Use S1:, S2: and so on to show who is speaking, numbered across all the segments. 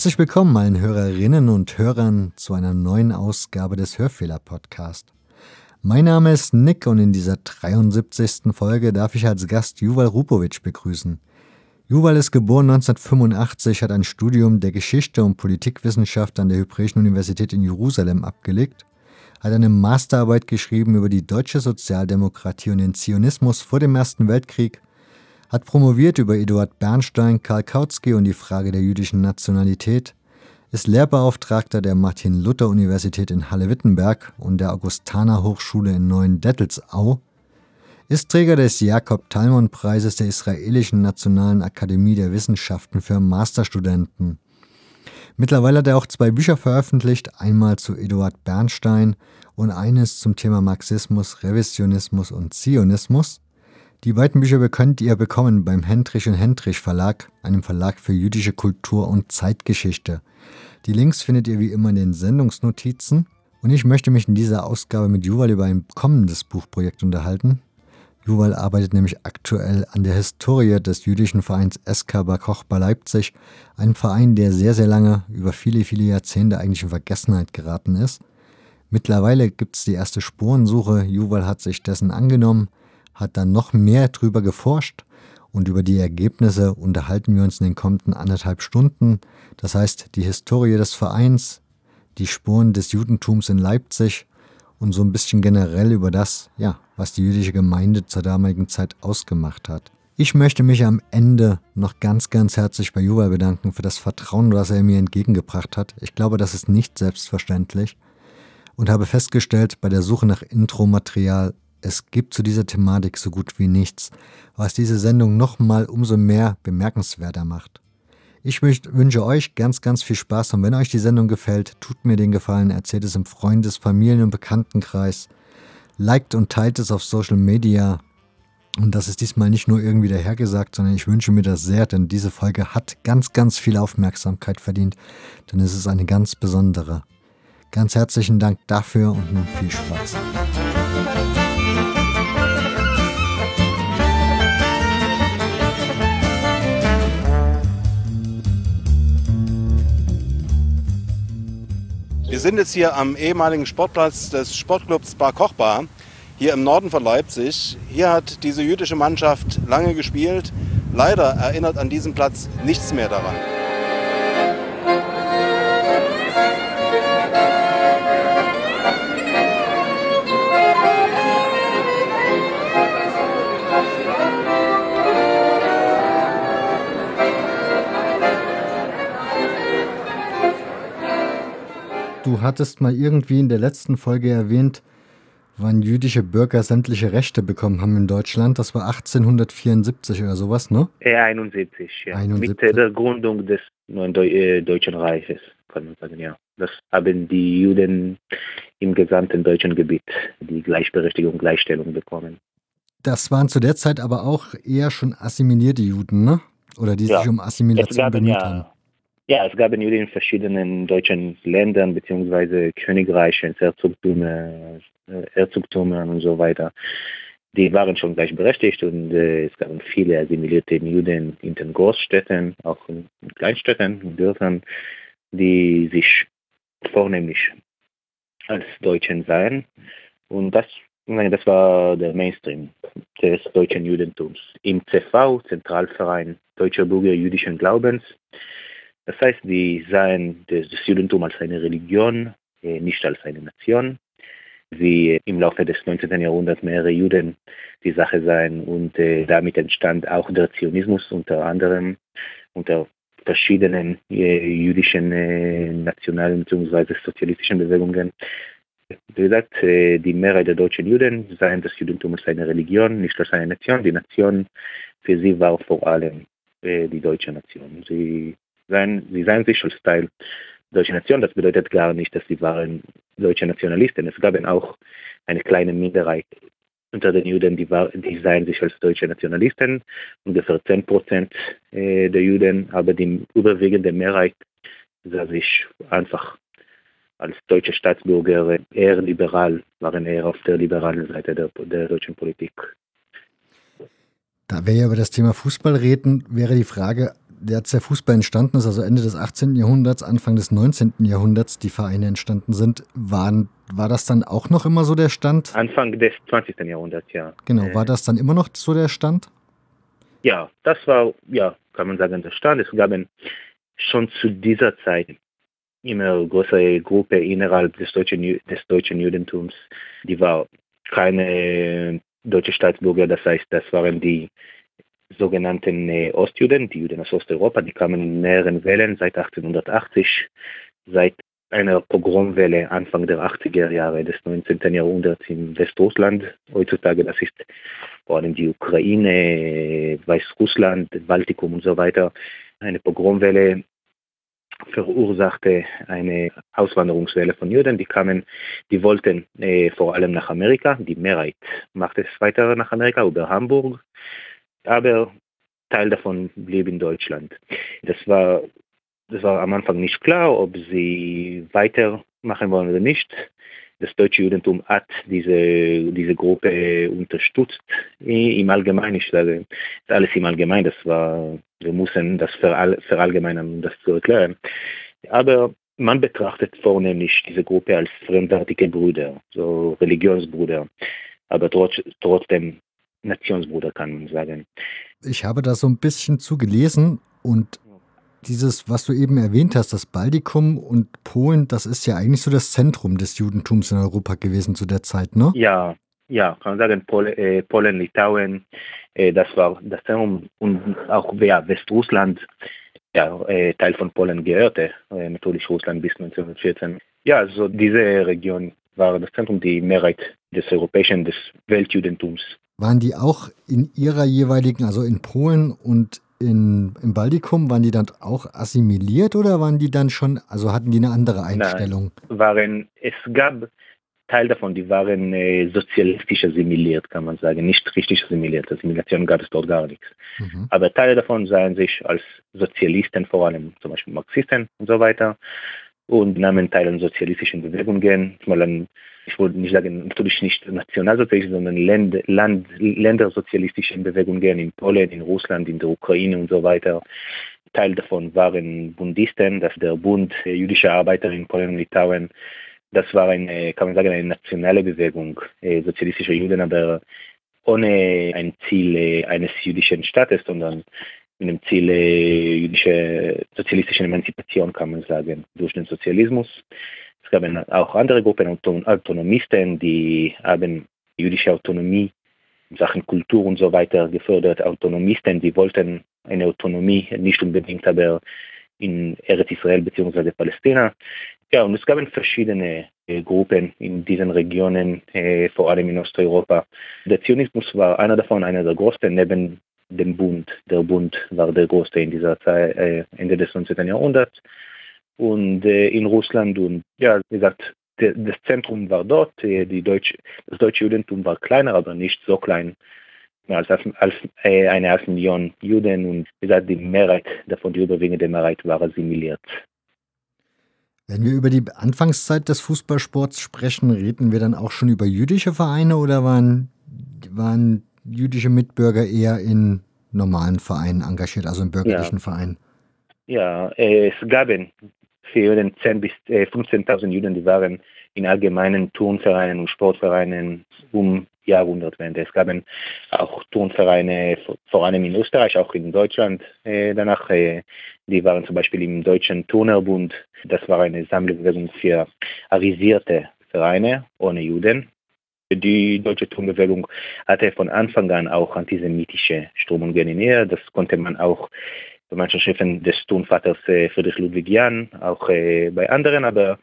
S1: Herzlich willkommen allen Hörerinnen und Hörern zu einer neuen Ausgabe des Hörfehler-Podcast. Mein Name ist Nick und in dieser 73. Folge darf ich als Gast Juval Rupovic begrüßen. Juval ist geboren 1985, hat ein Studium der Geschichte und Politikwissenschaft an der Hebräischen Universität in Jerusalem abgelegt, hat eine Masterarbeit geschrieben über die deutsche Sozialdemokratie und den Zionismus vor dem Ersten Weltkrieg hat promoviert über Eduard Bernstein, Karl Kautsky und die Frage der jüdischen Nationalität, ist Lehrbeauftragter der Martin-Luther-Universität in Halle-Wittenberg und der Augustana-Hochschule in Neuendettelsau, ist Träger des Jakob-Talmon-Preises der Israelischen Nationalen Akademie der Wissenschaften für Masterstudenten. Mittlerweile hat er auch zwei Bücher veröffentlicht, einmal zu Eduard Bernstein und eines zum Thema Marxismus, Revisionismus und Zionismus. Die beiden Bücher könnt ihr bekommen beim Hendrich und Hendrich Verlag, einem Verlag für jüdische Kultur und Zeitgeschichte. Die Links findet ihr wie immer in den Sendungsnotizen. Und ich möchte mich in dieser Ausgabe mit Juval über ein kommendes Buchprojekt unterhalten. Juval arbeitet nämlich aktuell an der Historie des jüdischen Vereins SK Bar Koch bei Leipzig, einem Verein, der sehr, sehr lange, über viele, viele Jahrzehnte eigentlich in Vergessenheit geraten ist. Mittlerweile gibt es die erste Spurensuche. Juval hat sich dessen angenommen hat dann noch mehr drüber geforscht und über die Ergebnisse unterhalten wir uns in den kommenden anderthalb Stunden. Das heißt, die Historie des Vereins, die Spuren des Judentums in Leipzig und so ein bisschen generell über das, ja, was die jüdische Gemeinde zur damaligen Zeit ausgemacht hat. Ich möchte mich am Ende noch ganz, ganz herzlich bei Juval bedanken für das Vertrauen, das er mir entgegengebracht hat. Ich glaube, das ist nicht selbstverständlich und habe festgestellt bei der Suche nach Intromaterial, es gibt zu dieser Thematik so gut wie nichts, was diese Sendung nochmal umso mehr bemerkenswerter macht. Ich wünsche euch ganz, ganz viel Spaß und wenn euch die Sendung gefällt, tut mir den Gefallen, erzählt es im Freundes-, Familien- und Bekanntenkreis, liked und teilt es auf Social Media. Und das ist diesmal nicht nur irgendwie dahergesagt, sondern ich wünsche mir das sehr, denn diese Folge hat ganz, ganz viel Aufmerksamkeit verdient, denn es ist eine ganz besondere. Ganz herzlichen Dank dafür und nun viel Spaß.
S2: Wir sind jetzt hier am ehemaligen Sportplatz des Sportclubs Bar Kochbar, hier im Norden von Leipzig. Hier hat diese jüdische Mannschaft lange gespielt. Leider erinnert an diesem Platz nichts mehr daran.
S1: Du hattest mal irgendwie in der letzten Folge erwähnt, wann jüdische Bürger sämtliche Rechte bekommen haben in Deutschland. Das war 1874 oder sowas, ne?
S3: Ja, 71, ja. 71. Mit der Gründung des neuen äh, Deutschen Reiches, kann man sagen, ja. Das haben die Juden im gesamten deutschen Gebiet die Gleichberechtigung, Gleichstellung bekommen.
S1: Das waren zu der Zeit aber auch eher schon assimilierte Juden, ne? Oder die ja. sich um Assimilation bemüht ja, haben.
S3: Ja, es gab Juden in verschiedenen deutschen Ländern beziehungsweise Königreichen, Herzogtümer, äh, Herzogtümern und so weiter. Die waren schon gleichberechtigt und äh, es gab viele assimilierte Juden in den Großstädten, auch in Kleinstädten, in Dörfern, die sich vornehmlich als Deutschen sahen. Und das, das war der Mainstream des deutschen Judentums. Im CV, Zentralverein Deutscher Bürger jüdischen Glaubens, das heißt, die sahen das Judentum als eine Religion, äh, nicht als eine Nation. Wie im Laufe des 19. Jahrhunderts mehrere Juden die Sache sahen und äh, damit entstand auch der Zionismus unter anderem unter verschiedenen äh, jüdischen nationalen bzw. sozialistischen Bewegungen. Wie gesagt, die Mehrheit der deutschen Juden sahen das Judentum als eine Religion, nicht als eine Nation. Die Nation für sie war vor allem die deutsche Nation. Sie sein, sie seien sich als Teil deutsche Nation. Das bedeutet gar nicht, dass sie waren deutsche Nationalisten. Es gab auch eine kleine Minderheit unter den Juden, die, war, die sahen sich als deutsche Nationalisten, ungefähr 10 Prozent äh, der Juden, aber die überwiegende Mehrheit sah sich einfach als deutsche Staatsbürger eher liberal, waren eher auf der liberalen Seite der, der deutschen Politik.
S1: Da wir ja über das Thema Fußball reden, wäre die Frage, als der Fußball entstanden ist, also Ende des 18. Jahrhunderts, Anfang des 19. Jahrhunderts, die Vereine entstanden sind, waren, war das dann auch noch immer so der Stand?
S3: Anfang des 20. Jahrhunderts, ja.
S1: Genau, war das dann immer noch so der Stand?
S3: Ja, das war, ja, kann man sagen, der Stand. Es gab schon zu dieser Zeit immer größere Gruppe innerhalb des deutschen, des deutschen Judentums. Die war keine deutsche Staatsbürger, das heißt, das waren die sogenannten äh, Ostjuden, die Juden aus Osteuropa, die kamen in mehreren Wellen seit 1880, seit einer Pogromwelle Anfang der 80er Jahre des 19. Jahrhunderts in Westrussland. Heutzutage, das ist vor allem die Ukraine, Weißrussland, Baltikum und so weiter. Eine Pogromwelle verursachte eine Auswanderungswelle von Juden, die kamen, die wollten äh, vor allem nach Amerika, die Mehrheit machte es weiter nach Amerika über Hamburg, aber Teil davon blieb in Deutschland. Das war, das war am Anfang nicht klar, ob sie weitermachen wollen oder nicht. Das deutsche Judentum hat diese, diese Gruppe unterstützt. Im Allgemeinen, ich sage, alles im Allgemeinen, das war, wir müssen das verallgemeinern, um das zu erklären. Aber man betrachtet vornehmlich diese Gruppe als fremdartige Brüder, so Religionsbrüder. Aber trotz, trotzdem Nationsbruder, kann man sagen.
S1: Ich habe da so ein bisschen zugelesen und dieses, was du eben erwähnt hast, das Baltikum und Polen, das ist ja eigentlich so das Zentrum des Judentums in Europa gewesen zu der Zeit, ne?
S3: Ja, ja, kann man sagen, Pol äh, Polen, Litauen, äh, das war das Zentrum und auch ja, Westrussland, ja, äh, Teil von Polen gehörte, äh, natürlich Russland bis 1914. Ja, also diese Region war das Zentrum, die Mehrheit des europäischen, des Weltjudentums
S1: waren die auch in ihrer jeweiligen, also in Polen und in, im Baltikum, waren die dann auch assimiliert oder waren die dann schon, also hatten die eine andere Einstellung?
S3: Nein, waren, es gab Teil davon, die waren äh, sozialistisch assimiliert, kann man sagen, nicht richtig assimiliert. Assimilation gab es dort gar nichts. Mhm. Aber Teile davon sahen sich als Sozialisten, vor allem zum Beispiel Marxisten und so weiter, und nahmen teil an sozialistischen Bewegungen, mal an ich wollte nicht sagen, natürlich nicht nationalsozialistische, sondern Länd, Land, ländersozialistischen Bewegungen in Polen, in Russland, in der Ukraine und so weiter. Teil davon waren Bundisten, das der Bund jüdischer Arbeiter in Polen und Litauen. Das war eine, kann man sagen, eine nationale Bewegung äh, sozialistischer Juden, aber ohne ein Ziel äh, eines jüdischen Staates, sondern mit dem Ziel äh, jüdischer sozialistischer Emanzipation, kann man sagen, durch den Sozialismus. Es gab auch andere Gruppen, Autonomisten, die haben jüdische Autonomie in Sachen Kultur und so weiter gefördert. Autonomisten, die wollten eine Autonomie, nicht unbedingt aber in Eretz Israel bzw. Palästina. Ja, und es gab verschiedene äh, Gruppen in diesen Regionen, äh, vor allem in Osteuropa. Der Zionismus war einer davon, einer der größten, neben dem Bund. Der Bund war der größte in dieser Zeit, äh, Ende des 19. Jahrhunderts und äh, in Russland und ja, wie gesagt, der, das Zentrum war dort, äh, die Deutsch, das deutsche Judentum war kleiner, aber nicht so klein als, als äh, eine halbe Million Juden und wie gesagt, die Mehrheit davon, die überwiegende Mehrheit war assimiliert.
S1: Wenn wir über die Anfangszeit des Fußballsports sprechen, reden wir dann auch schon über jüdische Vereine oder waren, waren jüdische Mitbürger eher in normalen Vereinen engagiert, also in bürgerlichen ja. Vereinen?
S3: Ja, es gab für den 10.000 bis 15.000 äh, Juden, die waren in allgemeinen Turnvereinen und Sportvereinen um Jahrhundertwende. Es gab auch Turnvereine, vor allem in Österreich, auch in Deutschland äh, danach. Äh, die waren zum Beispiel im Deutschen Turnerbund. Das war eine Sammlbewegung für avisierte Vereine ohne Juden. Die deutsche Turnbewegung hatte von Anfang an auch antisemitische Strömungen in ihr. Das konnte man auch bei manchen Schriften des Turnvaters Friedrich Ludwig Jahn, auch bei anderen, aber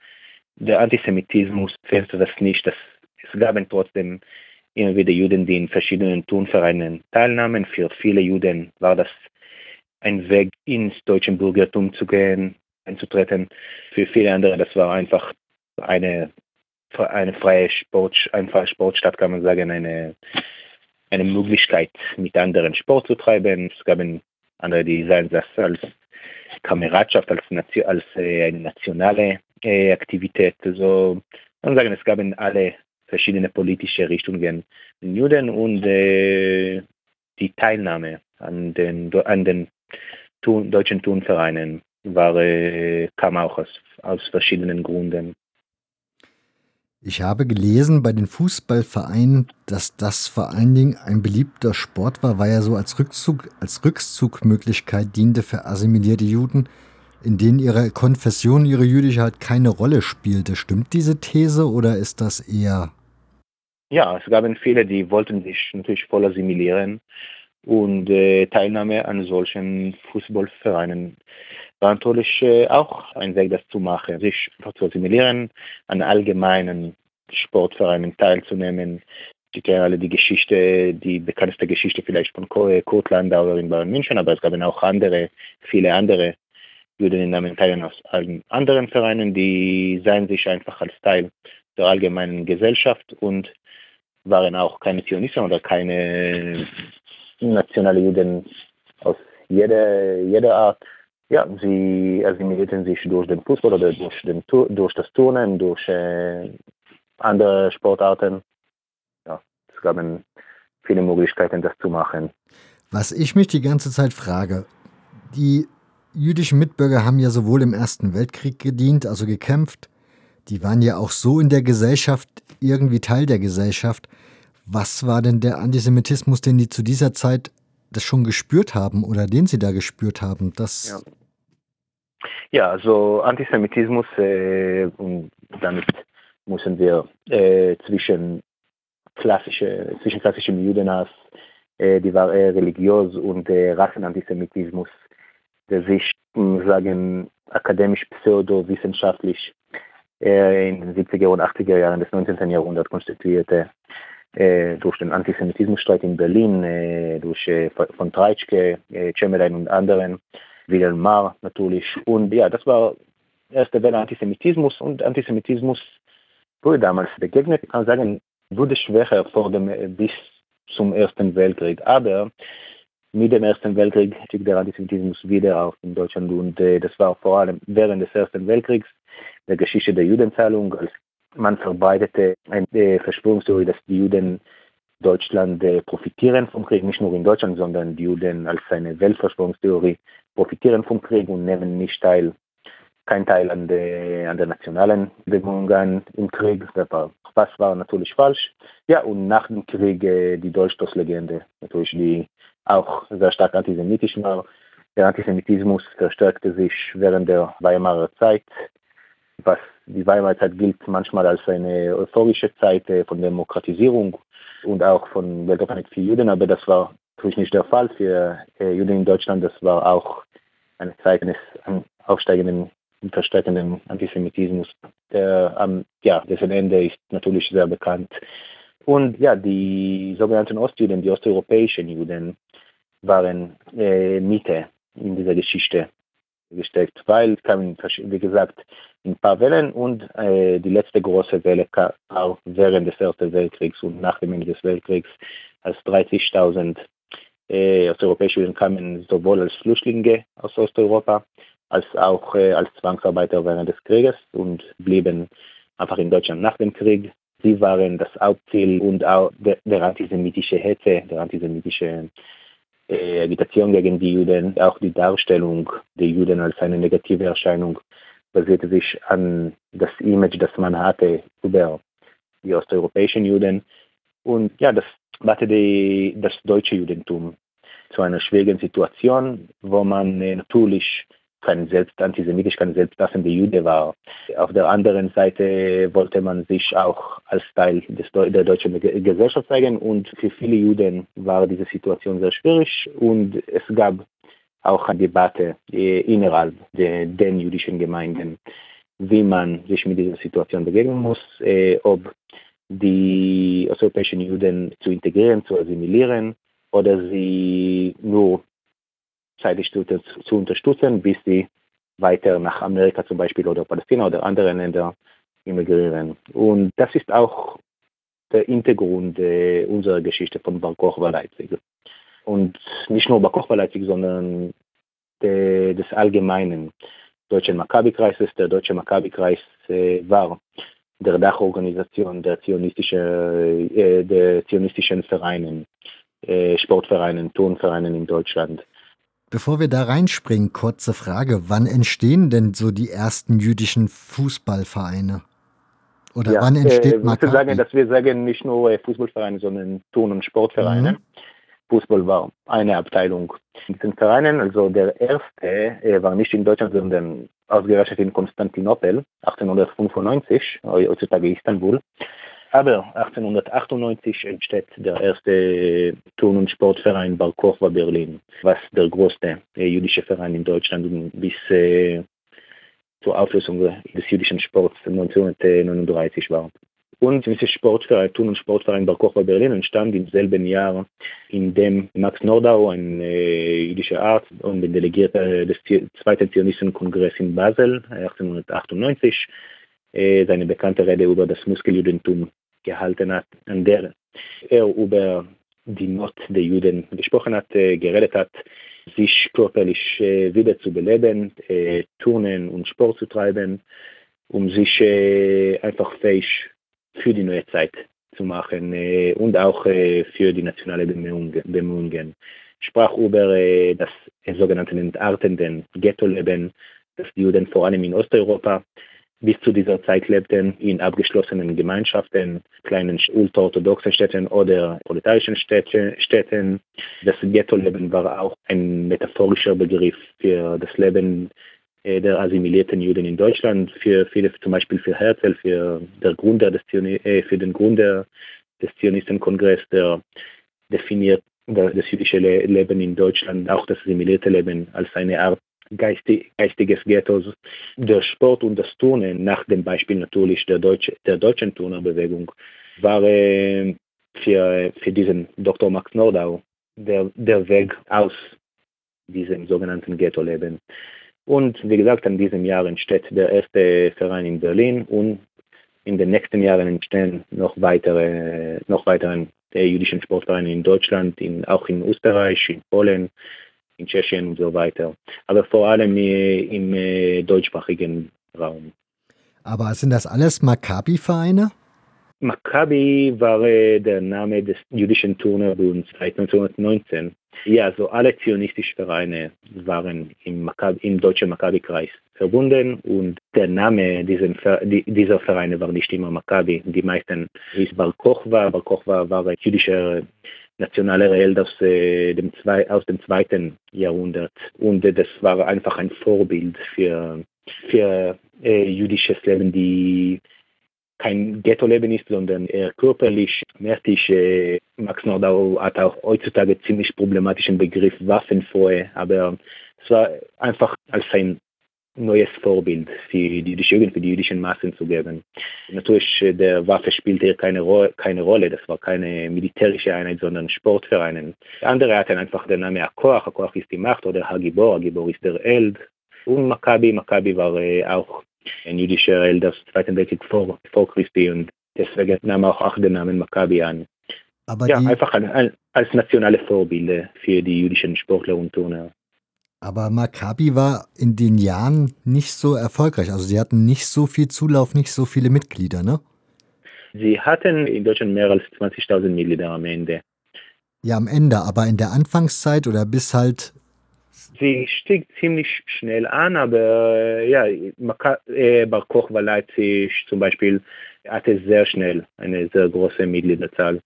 S3: der Antisemitismus fehlte das nicht. Das, es gab trotzdem immer wieder Juden, die in verschiedenen Turnvereinen teilnahmen. Für viele Juden war das ein Weg ins deutsche Bürgertum zu gehen. einzutreten. Für viele andere, das war einfach eine, eine freie Sport, eine freie Sportstadt, kann man sagen, eine, eine Möglichkeit, mit anderen Sport zu treiben. Es gab andere, das als Kameradschaft, als, als äh, eine nationale äh, Aktivität. Also, man sagen, es gab alle verschiedene politische Richtungen in Juden und äh, die Teilnahme an den, an den Tun, deutschen Turnvereinen war, äh, kam auch aus, aus verschiedenen Gründen.
S1: Ich habe gelesen bei den Fußballvereinen, dass das vor allen Dingen ein beliebter Sport war, weil er so als Rückzug, als Rückzugmöglichkeit diente für assimilierte Juden, in denen ihre Konfession, ihre jüdische halt keine Rolle spielte. Stimmt diese These oder ist das eher?
S3: Ja, es gab viele, die wollten sich natürlich voll assimilieren und äh, Teilnahme an solchen Fußballvereinen war natürlich äh, auch ein Weg, das zu machen, sich zu assimilieren, an allgemeinen Sportvereinen teilzunehmen. Die kennen alle die Geschichte, die bekannteste Geschichte vielleicht von Kurt Landau oder in Bayern München, aber es gab auch andere, viele andere Juden teilen aus allen anderen Vereinen, die seien sich einfach als Teil der allgemeinen Gesellschaft und waren auch keine Zionisten oder keine nationale Juden aus jeder, jeder Art ja, sie assimilierten sich durch den Fußball oder durch, den, durch das Turnen, durch äh, andere Sportarten. Ja, es gab viele Möglichkeiten, das zu machen.
S1: Was ich mich die ganze Zeit frage, die jüdischen Mitbürger haben ja sowohl im Ersten Weltkrieg gedient, also gekämpft, die waren ja auch so in der Gesellschaft irgendwie Teil der Gesellschaft. Was war denn der Antisemitismus, den die zu dieser Zeit das schon gespürt haben oder den sie da gespürt haben? Das
S3: ja. Ja, also Antisemitismus, äh, damit müssen wir äh, zwischen, klassische, zwischen klassischem Judenhass, äh, die war eher religiös, und äh, Rassenantisemitismus, der sich, sagen, akademisch, pseudowissenschaftlich äh, in den 70er und 80er Jahren des 19. Jahrhunderts konstituierte, äh, durch den Antisemitismusstreit in Berlin, äh, durch äh, von Treitschke, äh, Cemelein und anderen, Wilhelm Marr natürlich. Und ja, das war erste Welle Antisemitismus und Antisemitismus wurde damals begegnet. Ich kann sagen, wurde schwächer vor dem, bis zum Ersten Weltkrieg. Aber mit dem Ersten Weltkrieg stieg der Antisemitismus wieder auf in Deutschland und äh, das war vor allem während des Ersten Weltkriegs der Geschichte der Judenzahlung, als man verbreitete eine Verschwörungstheorie, dass die Juden Deutschland äh, profitieren vom Krieg, nicht nur in Deutschland, sondern die Juden als eine Weltverschwörungstheorie profitieren vom Krieg und nehmen nicht teil, kein Teil an der, an der nationalen Bewegungen im Krieg. Das war, was war natürlich falsch. Ja, und nach dem Krieg äh, die Dolchstoßlegende, natürlich, die auch sehr stark antisemitisch war. Der Antisemitismus verstärkte sich während der Weimarer Zeit, was die Weimarer Zeit gilt manchmal als eine euphorische Zeit äh, von Demokratisierung und auch von Weltoffenheit für Juden, aber das war natürlich nicht der Fall für äh, Juden in Deutschland. Das war auch eine Zeit eines aufsteigenden und verstärkenden Antisemitismus. Der, ähm, ja, dessen Ende ist natürlich sehr bekannt. Und ja, die sogenannten Ostjuden, die osteuropäischen Juden, waren äh, Mitte in dieser Geschichte gesteckt, weil es kam, wie gesagt, in ein paar Wellen und äh, die letzte große Welle kam auch während des Ersten Weltkriegs und nach dem Ende des Weltkriegs, als 30.000 äh, osteuropäische Juden kamen sowohl als Flüchtlinge aus Osteuropa als auch äh, als Zwangsarbeiter während des Krieges und blieben einfach in Deutschland nach dem Krieg. Sie waren das Hauptziel und auch der, der antisemitische Hetze, der antisemitische äh, Agitation gegen die Juden, auch die Darstellung der Juden als eine negative Erscheinung basierte sich an das Image, das man hatte über die osteuropäischen Juden. Und ja, das brachte die, das deutsche Judentum zu einer schwierigen Situation, wo man äh, natürlich kein selbst antisemitisch, kein selbstlassender Jude war. Auf der anderen Seite wollte man sich auch als Teil des, der deutschen Gesellschaft zeigen und für viele Juden war diese Situation sehr schwierig und es gab auch eine Debatte innerhalb der, den jüdischen Gemeinden, wie man sich mit dieser Situation begegnen muss, äh, ob die osteuropäischen Juden zu integrieren, zu assimilieren oder sie nur zeitig zu, zu unterstützen, bis sie weiter nach Amerika zum Beispiel oder Palästina oder andere Länder emigrieren. Und das ist auch der Hintergrund äh, unserer Geschichte von Bar Kochba Leipzig. Und nicht nur Bar Kochba Leipzig, sondern de, des allgemeinen deutschen Maccabi-Kreises. Der deutsche Maccabi-Kreis äh, war der Dachorganisation der, zionistische, äh, der zionistischen Vereinen, äh, Sportvereinen, Turnvereinen in Deutschland.
S1: Bevor wir da reinspringen, kurze Frage. Wann entstehen denn so die ersten jüdischen Fußballvereine? Oder ja, wann entsteht äh,
S3: Maccabi? sagen, dass wir sagen nicht nur äh, Fußballvereine, sondern Turn- und Sportvereine. Mhm. Fußball war eine Abteilung in diesen Vereinen. Also der erste äh, war nicht in Deutschland, sondern ausgerechnet in Konstantinopel, 1895, heutzutage Istanbul. Aber 1898 entsteht der erste Turn- und Sportverein Bar Kochba Berlin, was der größte äh, jüdische Verein in Deutschland bis äh, zur Auflösung des jüdischen Sports 1939 war. Und dieser Sportverein, Turn- und Sportverein Bar Kochba Berlin entstand im selben Jahr, in dem Max Nordau, ein äh, jüdischer Arzt und Delegierter des Zweiten Zionistenkongresses in Basel 1898 äh, seine bekannte Rede über das Muskeljudentum gehalten hat, an der er über die Not der Juden gesprochen hat, geredet hat, sich körperlich wieder zu beleben, Turnen und Sport zu treiben, um sich einfach fähig für die neue Zeit zu machen und auch für die nationale Bemühungen. Sprach über das sogenannte entartenden Ghetto-Leben, das die Juden vor allem in Osteuropa bis zu dieser Zeit lebten in abgeschlossenen Gemeinschaften, kleinen ultraorthodoxen Städten oder proletarischen Städten. Das Ghetto-Leben war auch ein metaphorischer Begriff für das Leben äh, der assimilierten Juden in Deutschland, für viele, zum Beispiel für Herzl, für, der Gründer des äh, für den Gründer des Zionistenkongresses, der definiert das jüdische Leben in Deutschland, auch das assimilierte Leben, als eine Art geistig, geistiges Ghettos. Der Sport und das Turnen, nach dem Beispiel natürlich der, Deutsche, der deutschen Turnerbewegung, war äh, für, für diesen Dr. Max Nordau der, der Weg aus diesem sogenannten Ghetto-Leben. Und wie gesagt, in diesem Jahr entsteht der erste Verein in Berlin und in den nächsten Jahren entstehen noch weitere, noch weitere äh, jüdischen Sportvereine in Deutschland, in, auch in Österreich, in Polen, in Tschechien und so weiter. Aber vor allem im äh, deutschsprachigen Raum.
S1: Aber sind das alles Maccabi-Vereine?
S3: Maccabi war äh, der Name des jüdischen Turnerbunds seit 1919. Ja, also alle zionistischen Vereine waren im, Maccabi, im deutschen Maccabi-Kreis verbunden und der Name dieser Vereine war nicht immer Maccabi. Die meisten hieß Bar Kochwa. Bar Kochwa war ein jüdischer nationale Held aus, äh, dem zwei, aus dem zweiten Jahrhundert. Und äh, das war einfach ein Vorbild für, für äh, jüdisches Leben, die kein Ghetto-Leben ist, sondern eher körperlich, merklich. Äh, Max Nordau hat auch heutzutage ziemlich problematischen Begriff Waffenfreie, aber es war einfach als ein neues Vorbild für die Jugend, für die jüdischen Massen zu geben. Natürlich, äh, der Waffe spielte hier keine, Ro keine Rolle, das war keine militärische Einheit, sondern Sportvereine. Andere hatten einfach den Namen Akoach, Akoach ist die Macht, oder Hagibor, Hagibor ist der Held. Und Maccabi, Maccabi war äh, auch ein jüdischer Held des Zweiten Weltkrieg vor, vor Christi und deswegen nahm auch, auch den Namen Maccabi an. Aber ja, einfach ein, als nationale Vorbilder für die jüdischen Sportler und Turner.
S1: Aber Maccabi war in den Jahren nicht so erfolgreich. Also sie hatten nicht so viel Zulauf, nicht so viele Mitglieder, ne?
S3: Sie hatten in Deutschland mehr als 20.000 Mitglieder am Ende.
S1: Ja, am Ende, aber in der Anfangszeit oder bis halt.
S3: Sie stieg ziemlich schnell an, aber äh, ja, äh, Bar Kochba Leipzig zum Beispiel hatte sehr schnell eine sehr große Mitgliederzahl.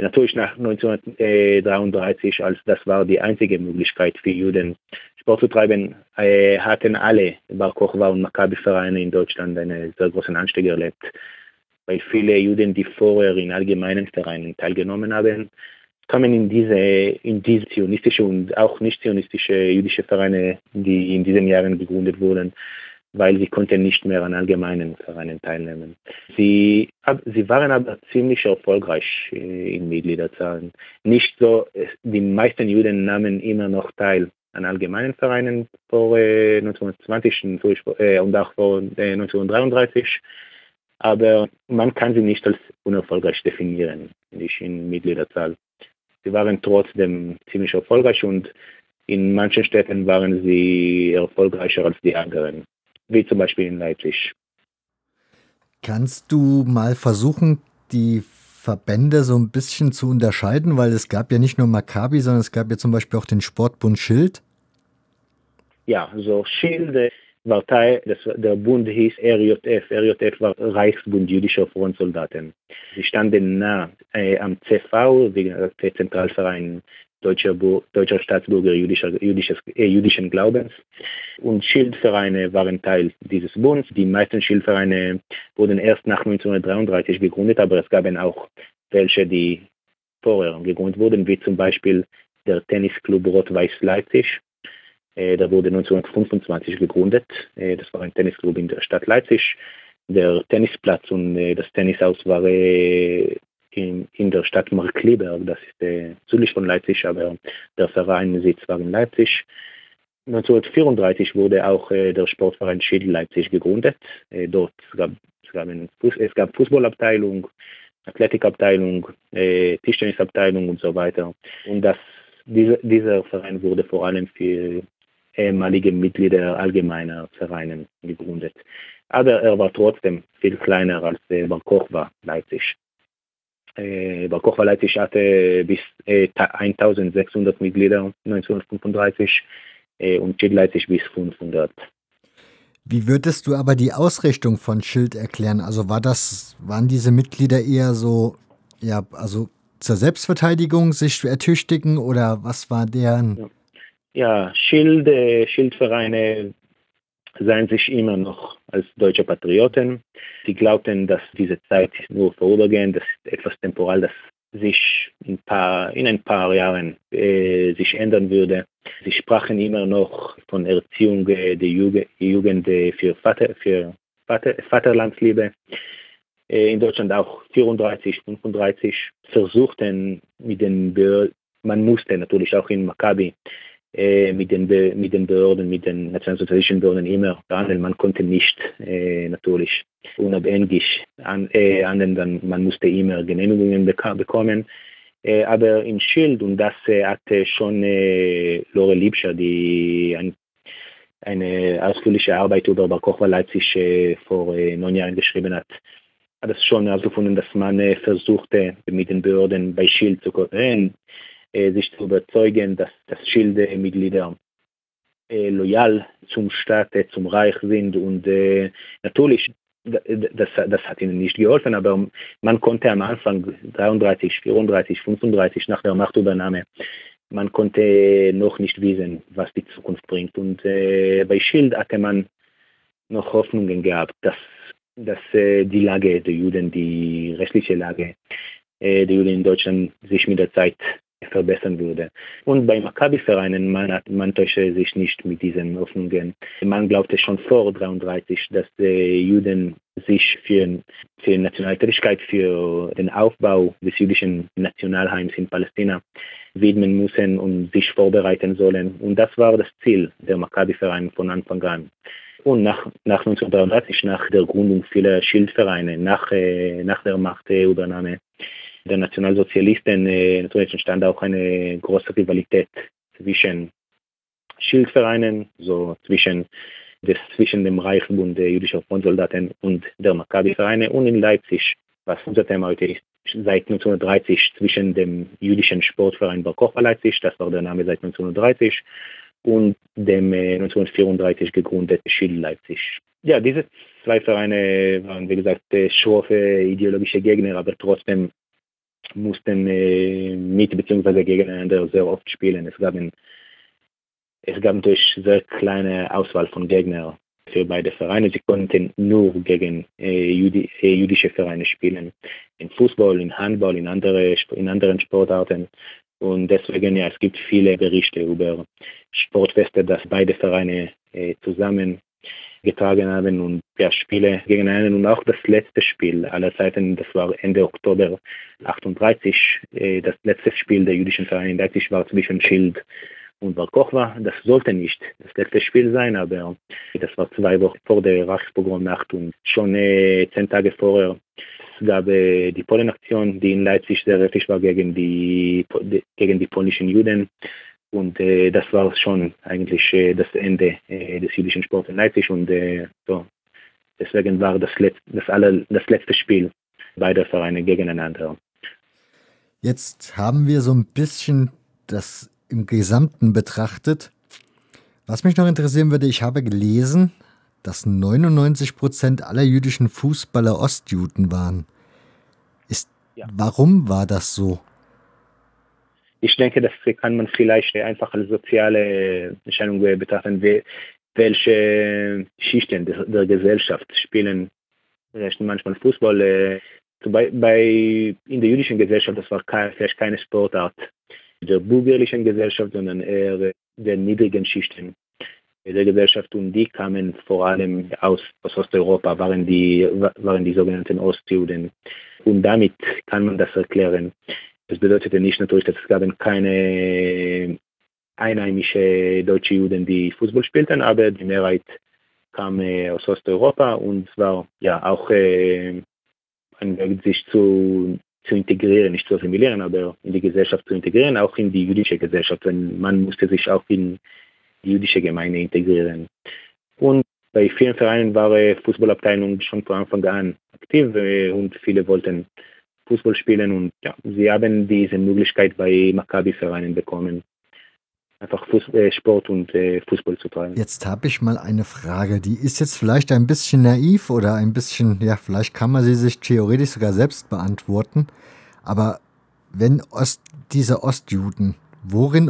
S3: Natürlich nach 1933, als das war die einzige Möglichkeit für Juden Sport zu treiben, äh, hatten alle Bar Kochba und Maccabi-Vereine in Deutschland einen sehr großen Anstieg erlebt, weil viele Juden, die vorher in allgemeinen Vereinen teilgenommen haben, kamen in diese, in diese zionistische und auch nicht zionistische jüdische Vereine, die in diesen Jahren gegründet wurden, weil sie konnten nicht mehr an allgemeinen Vereinen teilnehmen. Sie, sie waren aber ziemlich erfolgreich äh, in Mitgliederzahlen. Nicht so, die meisten Juden nahmen immer noch teil an allgemeinen Vereinen vor äh, 1920 äh, und auch vor äh, 1933. Aber man kann sie nicht als unerfolgreich definieren, nicht in Mitgliederzahl. Sie waren trotzdem ziemlich erfolgreich und in manchen Städten waren sie erfolgreicher als die anderen, wie zum Beispiel in Leipzig.
S1: Kannst du mal versuchen, die Verbände so ein bisschen zu unterscheiden, weil es gab ja nicht nur Maccabi, sondern es gab ja zum Beispiel auch den Sportbund Schild.
S3: Ja, so Schild war Teil, des, der Bund hieß RJF. RJF war Reichsbund jüdischer Frontsoldaten. Sie standen nah äh, am CV, der Zentralverein deutscher, deutscher Staatsbürger jüdischer, jüdisches, äh, jüdischen Glaubens. Und Schildvereine waren Teil dieses Bundes. Die meisten Schildvereine wurden erst nach 1933 gegründet, aber es gab auch welche, die vorher gegründet wurden, wie zum Beispiel der Tennisclub Rot-Weiß Leipzig. Äh, der wurde 1925 gegründet. Äh, das war ein Tennisclub in der Stadt Leipzig. Der Tennisplatz und äh, das Tennishaus war in, in der Stadt Markleberg, das ist äh, südlich von Leipzig, aber der Verein sitzt war in Leipzig. 1934 wurde auch äh, der Sportverein Schädel Leipzig gegründet. Äh, dort gab es gab, Fuß, es gab Fußballabteilung, Athletikabteilung, äh, Tischtennisabteilung und so weiter. Und das, diese, dieser Verein wurde vor allem für ehemalige Mitglieder allgemeiner Vereine gegründet. Aber er war trotzdem viel kleiner als äh, Bar Kochba Leipzig. Kochba Leipzig hatte bis äh, 1600 Mitglieder 1935 äh, und Schild Leipzig bis 500.
S1: Wie würdest du aber die Ausrichtung von Schild erklären? Also war das, waren diese Mitglieder eher so, ja, also zur Selbstverteidigung sich ertüchtigen oder was war deren?
S3: Ja, ja Schild, äh, Schildvereine seien sich immer noch als deutsche Patrioten. Sie glaubten, dass diese Zeit nur vorübergehend, das ist etwas temporal, das sich in, paar, in ein paar Jahren äh, sich ändern würde. Sie sprachen immer noch von Erziehung der Jugend, äh, für, Vater, für Vater, Vaterlandsliebe. Äh, in Deutschland auch 34, 35 versuchten mit den Behörden, man musste natürlich auch in Maccabi mit, den mit den Behörden, mit den nationalsozialistischen Behörden immer behandeln. Man konnte nicht äh, natürlich unabhängig an, äh, anwenden, man musste immer Genehmigungen bekommen. Äh, aber in Schild, und das äh, hatte schon äh, Lore Liebscher, die ein, eine ausführliche Arbeit über Bar Kochba Leipzig äh, vor äh, neun Jahren geschrieben hat, hat es schon herausgefunden, dass man äh, versuchte, mit den Behörden bei Schild zu kooperieren äh, sich zu überzeugen, dass das Schilde-Mitglieder äh, loyal zum Staat, äh, zum Reich sind und äh, natürlich das, das hat ihnen nicht geholfen, aber man konnte am Anfang 33, 34, 35 nach der Machtübernahme, man konnte noch nicht wissen, was die Zukunft bringt. Und äh, bei Schild hatte man noch Hoffnungen gehabt, dass, dass äh, die Lage der Juden, die rechtliche Lage äh, der Juden in Deutschland sich mit der Zeit verbessern würde. Und bei Maccabi-Vereinen, man, man täusche sich nicht mit diesen Hoffnungen. Man glaubte schon vor 1933, dass die Juden sich für, für Nationaltätigkeit, für den Aufbau des jüdischen Nationalheims in Palästina widmen müssen und sich vorbereiten sollen. Und das war das Ziel der Maccabi-Vereine von Anfang an. Und nach, nach 1933, nach der Gründung vieler Schildvereine, nach, äh, nach der Machtübernahme, der Nationalsozialisten äh, natürlich entstand auch eine große Rivalität zwischen Schildvereinen, so zwischen, des, zwischen dem Reichsbund der jüdischen Frontsoldaten und der Maccabi-Vereine und in Leipzig, was unser Thema heute ist, seit 1930 zwischen dem jüdischen Sportverein Bar Kochba Leipzig, das war der Name seit 1930, und dem äh, 1934 gegründeten Schild Leipzig. Ja, diese zwei Vereine waren, wie gesagt, äh, schroffe ideologische Gegner, aber trotzdem mussten äh, mit bzw. gegeneinander sehr oft spielen. Es gab, ein, es gab natürlich sehr kleine Auswahl von Gegnern für beide Vereine. Sie konnten nur gegen äh, Jüdi, äh, jüdische Vereine spielen. In Fußball, in Handball, in, andere, in anderen Sportarten. Und deswegen, ja, es gibt viele Berichte über Sportfeste, dass beide Vereine äh, zusammen getragen haben und ja, Spiele gegeneinander und auch das letzte Spiel aller Zeiten, das war Ende Oktober 38, äh, das letzte Spiel der jüdischen Vereine in Leipzig war zwischen Schild und Bar Kochba. Das sollte nicht das letzte Spiel sein, aber das war zwei Wochen vor der Reichspogromnacht und schon äh, zehn Tage vorher gab äh, die Polenaktion, die in Leipzig sehr heftig war gegen die, gegen die polnischen Juden. Und äh, das war schon eigentlich äh, das Ende äh, des jüdischen Sports in Leipzig. Und äh, so. deswegen war das, Letz-, das, aller, das letzte Spiel beider Vereine gegeneinander.
S1: Jetzt haben wir so ein bisschen das im Gesamten betrachtet. Was mich noch interessieren würde, ich habe gelesen, dass 99 Prozent aller jüdischen Fußballer Ostjuden waren. Ist, ja. Warum war das so?
S3: Ich denke, das kann man vielleicht einfach als soziale Entscheidung betrachten, welche Schichten der, Gesellschaft spielen manchmal Fußball. Äh, in der jüdischen Gesellschaft, das war vielleicht keine Sportart der bürgerlichen Gesellschaft, sondern eher der niedrigen Schichten der Gesellschaft und die kamen vor allem aus, aus Osteuropa, waren die, waren die sogenannten Ostjuden. Und damit kann man das erklären. Das bedeutete nicht natürlich, dass es gab keine einheimische deutsche Juden, die Fußball spielten, aber die Mehrheit kam äh, aus Osteuropa und war ja auch äh, ein sich zu, zu integrieren, nicht zu assimilieren, aber in die Gesellschaft zu integrieren, auch in die jüdische Gesellschaft. Denn man musste sich auch in die jüdische Gemeinde integrieren. Und bei vielen Vereinen war die Fußballabteilung schon von Anfang an aktiv äh, und viele wollten Fußball spielen und ja, sie haben diese Möglichkeit bei Maccabi-Vereinen bekommen, einfach Fuß, äh, Sport und äh, Fußball zu treiben.
S1: Jetzt habe ich mal eine Frage, die ist jetzt vielleicht ein bisschen naiv oder ein bisschen, ja, vielleicht kann man sie sich theoretisch sogar selbst beantworten, aber wenn Ost, diese Ostjuden worin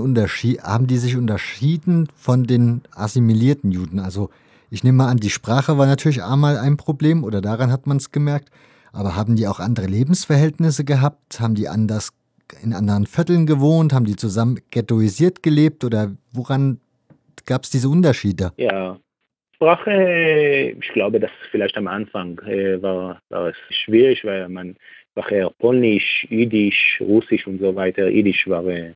S1: haben die sich unterschieden von den assimilierten Juden? Also ich nehme mal an, die Sprache war natürlich einmal ein Problem oder daran hat man es gemerkt, aber haben die auch andere Lebensverhältnisse gehabt? Haben die anders in anderen Vierteln gewohnt? Haben die zusammen ghettoisiert gelebt oder woran gab es diese Unterschiede?
S3: Ja, Sprache, ich glaube, dass vielleicht am Anfang äh, war, war es schwierig, weil man eher Polnisch, Jüdisch, Russisch und so weiter. Jiddisch war äh,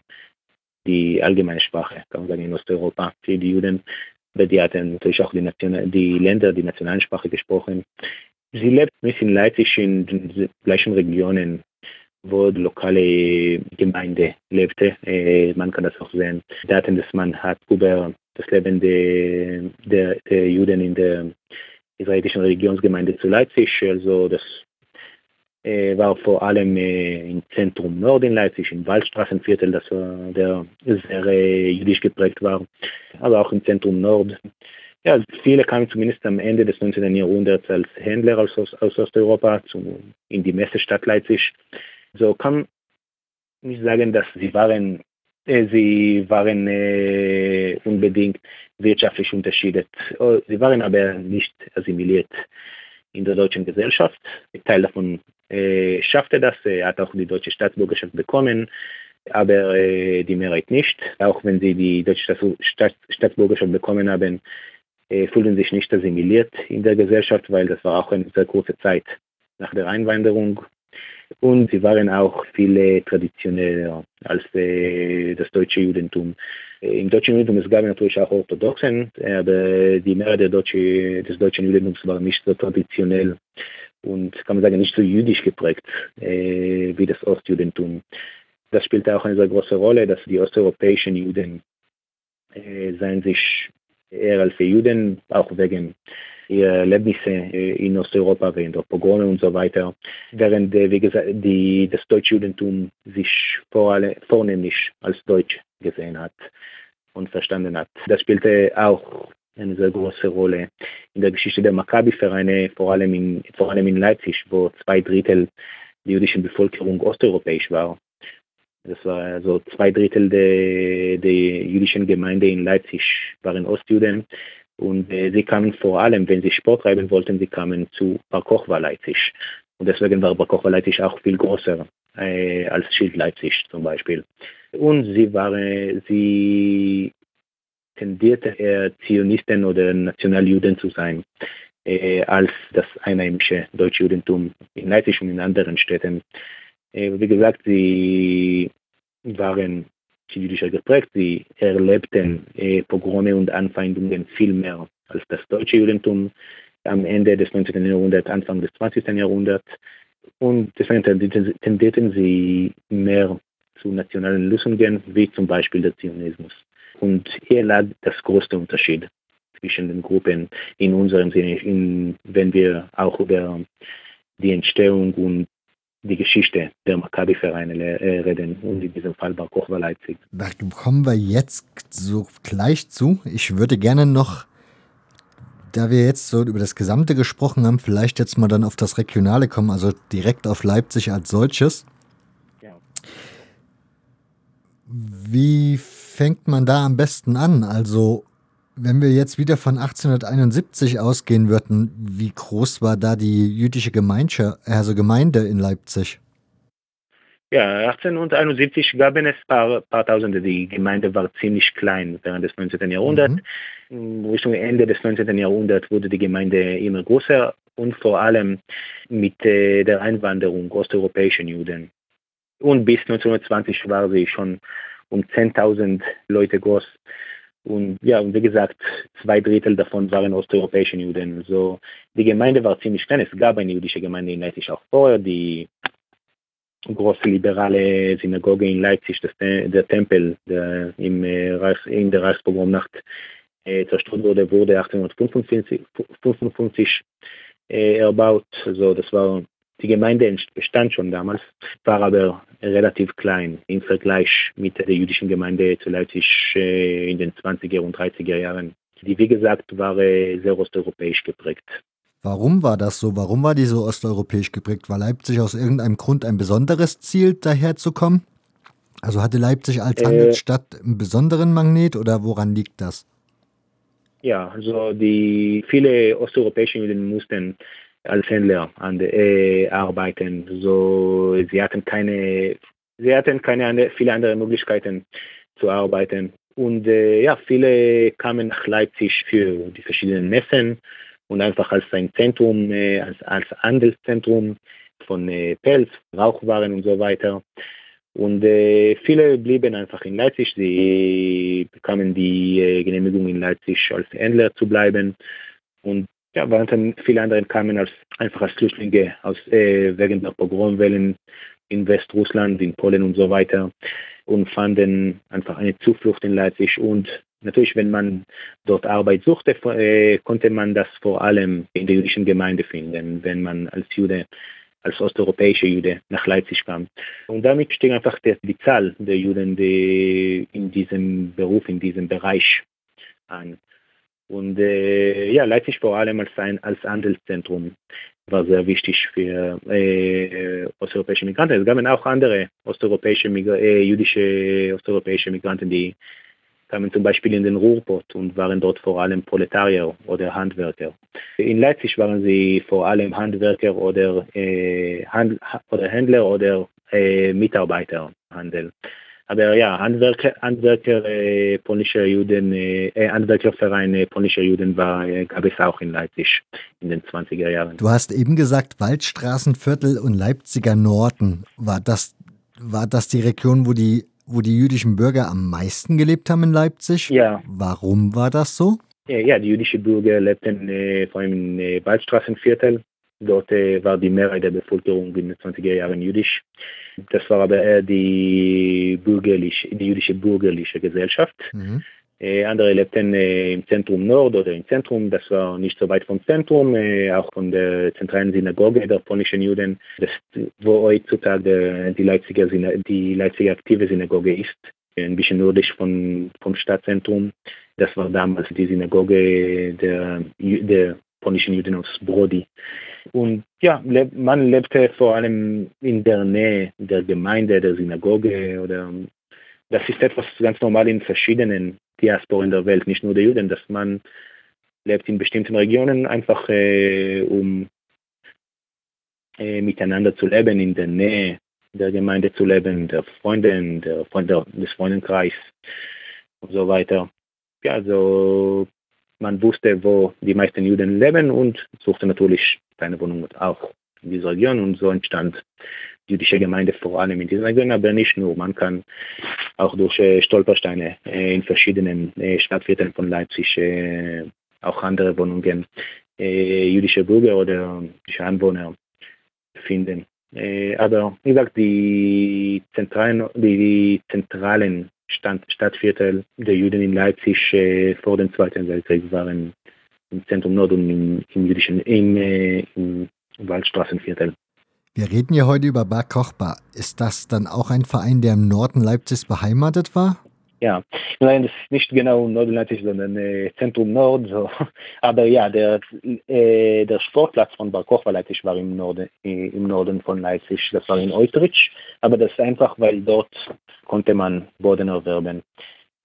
S3: die allgemeine Sprache, kann man sagen, in Osteuropa für die Juden. Die hatten natürlich auch die, Nation die Länder die nationalen Sprache gesprochen. Sie lebt nicht in Leipzig in den gleichen Regionen, wo die lokale Gemeinde lebte. Äh, man kann das auch sehen. Daten, dass man hat über das Leben der, der, der Juden in der israelischen Religionsgemeinde zu Leipzig. Also das äh, war vor allem äh, im Zentrum Nord in Leipzig, im Waldstraßenviertel, das war, der sehr äh, jüdisch geprägt war, aber auch im Zentrum Nord. Ja, viele kamen zumindest am Ende des 19. Jahrhunderts als Händler aus, aus Osteuropa zu, in die Messestadt Leipzig. So kann nicht sagen, dass sie waren, äh, sie waren äh, unbedingt wirtschaftlich unterschieden. Oh, sie waren aber nicht assimiliert in der deutschen Gesellschaft. Ein Teil davon äh, schaffte das, er hat auch die deutsche Staatsbürgerschaft bekommen, aber äh, die Mehrheit nicht. Auch wenn sie die deutsche Staats Staatsbürgerschaft bekommen haben, äh, fühlen sich nicht assimiliert in der Gesellschaft, weil das war auch eine sehr kurze Zeit nach der Einwanderung. Und sie waren auch viele traditioneller als äh, das deutsche Judentum. Äh, Im deutschen Judentum es gab natürlich auch Orthodoxen, aber die Mehrheit deutsche, des deutschen Judentums war nicht so traditionell und kann man sagen nicht so jüdisch geprägt äh, wie das Ostjudentum. Das spielte auch eine sehr große Rolle, dass die osteuropäischen Juden äh, seien sich eher als Juden, auch wegen ihrer Erlebnisse in Osteuropa, wegen der Pogrome und so weiter, während, äh, wie gesagt, die, das deutsche Judentum sich vor alle, vornehmlich als deutsch gesehen hat und verstanden hat. Das spielte auch eine sehr große Rolle in der Geschichte der Maccabi-Vereine, vor, vor allem in Leipzig, wo zwei Drittel der jüdischen Bevölkerung osteuropäisch war. Das war also zwei Drittel der, der jüdischen Gemeinde in Leipzig waren Ostjuden und äh, sie kamen vor allem, wenn sie Sport treiben wollten, sie kamen zu Bar Kochba Leipzig. Und deswegen war Bar Kochba Leipzig auch viel größer äh, als Schild Leipzig zum Beispiel. Und sie waren, sie tendierte er Zionisten oder Nationaljuden zu sein, äh, als das einheimische deutsche Judentum in Leipzig und in anderen Städten. Wie gesagt, sie waren jüdischer geprägt. Sie erlebten Pogrome und Anfeindungen viel mehr als das deutsche Judentum am Ende des 19. Jahrhunderts, Anfang des 20. Jahrhunderts. Und deswegen tendierten sie mehr zu nationalen Lösungen, wie zum Beispiel der Zionismus. Und hier lag das größte Unterschied zwischen den Gruppen in unserem Sinne, in, wenn wir auch über die Entstehung und die Geschichte der Maccabi-Vereine äh, reden und in diesem Fall Bar Kochba Leipzig.
S1: Da kommen wir jetzt so gleich zu. Ich würde gerne noch, da wir jetzt so über das Gesamte gesprochen haben, vielleicht jetzt mal dann auf das Regionale kommen, also direkt auf Leipzig als solches. Ja. Wie fängt man da am besten an? Also wenn wir jetzt wieder von 1871 ausgehen würden, wie groß war da die jüdische Gemeinde, also Gemeinde in Leipzig?
S3: Ja, 1871 gab es ein paar, paar Tausende. Die Gemeinde war ziemlich klein während des 19. Jahrhunderts. Mhm. Richtung Ende des 19. Jahrhunderts wurde die Gemeinde immer größer und vor allem mit äh, der Einwanderung osteuropäischen Juden. Und bis 1920 war sie schon um 10.000 Leute groß. Und ja, wie gesagt, zwei Drittel davon waren osteuropäische Juden. Also die Gemeinde war ziemlich klein. Es gab eine jüdische Gemeinde in Leipzig auch vorher, die große liberale Synagoge in Leipzig, das, der Tempel, der im, äh, in der Reichspogromnacht äh, zerstört wurde, wurde 1855 äh, erbaut. Also das war die Gemeinde bestand schon damals, war aber relativ klein im Vergleich mit der jüdischen Gemeinde zu Leipzig äh, in den 20er und 30er Jahren. Die, wie gesagt, war äh, sehr osteuropäisch geprägt.
S1: Warum war das so? Warum war die so osteuropäisch geprägt? War Leipzig aus irgendeinem Grund ein besonderes Ziel, daherzukommen? Also hatte Leipzig als äh, Handelsstadt einen besonderen Magnet oder woran liegt das?
S3: Ja, also die viele osteuropäische Juden mussten als Händler an, äh, arbeiten. So, sie hatten keine, sie hatten keine andere, viele andere Möglichkeiten zu arbeiten. Und äh, ja, viele kamen nach Leipzig für die verschiedenen Messen und einfach als ein Zentrum, äh, als, als Handelszentrum von äh, Pelz, Rauchwaren und so weiter. Und äh, viele blieben einfach in Leipzig. Sie bekamen die äh, Genehmigung in Leipzig als Händler zu bleiben. Und ja, dann viele andere kamen als einfach als Flüchtlinge aus, äh, wegen der Pogromwellen in Westrussland, in Polen und so weiter und fanden einfach eine Zuflucht in Leipzig und natürlich, wenn man dort Arbeit suchte, äh, konnte man das vor allem in der jüdischen Gemeinde finden, wenn man als Jude als osteuropäischer Jude nach Leipzig kam. Und damit stieg einfach die, die Zahl der Juden die in diesem Beruf, in diesem Bereich an. Und äh, ja, Leipzig vor allem als ein als Handelszentrum war sehr wichtig für äh, osteuropäische Migranten. Es gab auch andere osteuropäische, äh, jüdische osteuropäische Migranten, die kamen zum Beispiel in den Ruhrpott und waren dort vor allem Proletarier oder Handwerker. In Leipzig waren sie vor allem Handwerker oder, äh, Hand, oder Händler oder äh, Mitarbeiterhandel. Aber ja, Handwerker, Handwerker äh, polnischer Juden, äh, äh Handwerkerverein äh, polnischer Juden war, äh, gab es auch in Leipzig in den 20er Jahren.
S1: Du hast eben gesagt, Waldstraßenviertel und Leipziger Norden. War das, war das die Region, wo die, wo die jüdischen Bürger am meisten gelebt haben in Leipzig?
S3: Ja.
S1: Warum war das so?
S3: Ja, die jüdischen Bürger lebten äh, vor allem im Waldstraßenviertel Dort war die Mehrheit der Bevölkerung in den 20er Jahren jüdisch. Das war aber eher die, bürgerliche, die jüdische bürgerliche Gesellschaft. Mhm. Äh, andere lebten äh, im Zentrum Nord oder im Zentrum, das war nicht so weit vom Zentrum, äh, auch von der zentralen Synagoge der polnischen Juden, das, wo heutzutage die Leipziger, die Leipziger aktive Synagoge ist, ein bisschen nördlich von, vom Stadtzentrum. Das war damals die Synagoge der, der polnischen Juden aus Brody. Und ja, man lebte vor allem in der Nähe der Gemeinde, der Synagoge oder das ist etwas ganz normal in verschiedenen Diasporen der Welt, nicht nur der Juden, dass man lebt in bestimmten Regionen einfach äh, um äh, miteinander zu leben, in der Nähe der Gemeinde zu leben, der Freunde, der Freunde des Freundenkreises und so weiter. Ja, also man wusste, wo die meisten Juden leben und suchte natürlich seine Wohnung auch in dieser Region und so entstand die jüdische Gemeinde vor allem in dieser Region, aber nicht nur. Man kann auch durch Stolpersteine in verschiedenen Stadtvierteln von Leipzig, auch andere Wohnungen, jüdische Bürger oder jüdische Anwohner finden. aber wie gesagt, die zentralen, die zentralen Stand, Stadtviertel der Juden in Leipzig vor dem Zweiten Weltkrieg waren im Zentrum Nord und im, im jüdischen, im, im Waldstraßenviertel.
S1: Wir reden ja heute über Bar Kochbar. Ist das dann auch ein Verein, der im Norden Leipzigs beheimatet war?
S3: Ja, nein, das ist nicht genau Leipzig, sondern äh, Zentrum Nord. So. Aber ja, der, äh, der Sportplatz von Bar Kochbar Leipzig war im Norden, äh, im Norden von Leipzig. Das war in Eutrich. Aber das ist einfach, weil dort konnte man Boden erwerben.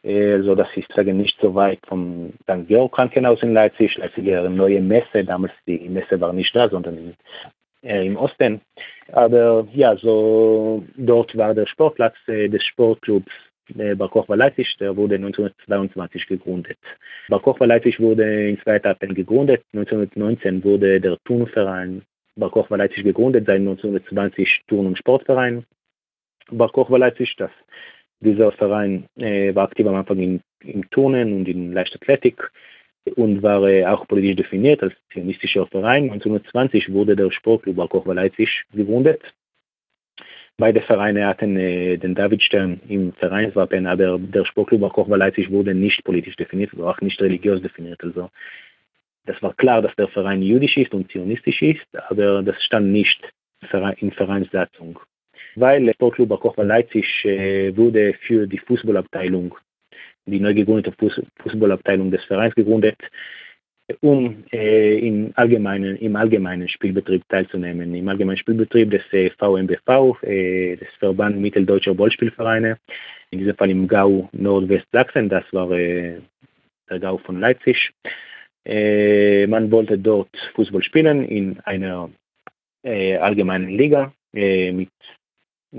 S3: Also das ist sagen, nicht so weit vom St. Georg Krankenhaus in Leipzig. Leipzig eine neue Messe. Damals die Messe war nicht da, sondern äh, im Osten. Aber ja, so dort war der Sportplatz äh, des Sportclubs äh, Bar Kochba Leipzig, der wurde 1922 gegründet. Bar Leipzig wurde in zwei Etappen gegründet. 1919 wurde der Turnverein Bar Leipzig gegründet, seit 1920 Turn- und Sportverein Bar Leipzig. Das, dieser Verein äh, war aktiv am Anfang in, im Turnen und in Leichtathletik und war auch politisch definiert als zionistischer Verein. 1920 wurde der Sportclub Kochwa Leipzig gegründet. Beide Vereine hatten äh, den Davidstern im Vereinswappen, aber der Sportclub Kochwa Leipzig wurde nicht politisch definiert, war auch nicht religiös definiert. Also das war klar, dass der Verein jüdisch ist und zionistisch ist, aber das stand nicht in Vereinssatzung. Weil der Sportclub Kochwa Leipzig äh, wurde für die Fußballabteilung die neu gegründete Fußballabteilung des Vereins gegründet, um äh, im, allgemeinen, im allgemeinen Spielbetrieb teilzunehmen. Im allgemeinen Spielbetrieb des äh, VMBV, äh, des Verband Mitteldeutscher Ballspielvereine, in diesem Fall im Gau Nordwestsachsen, das war äh, der Gau von Leipzig. Äh, man wollte dort Fußball spielen in einer äh, allgemeinen Liga mit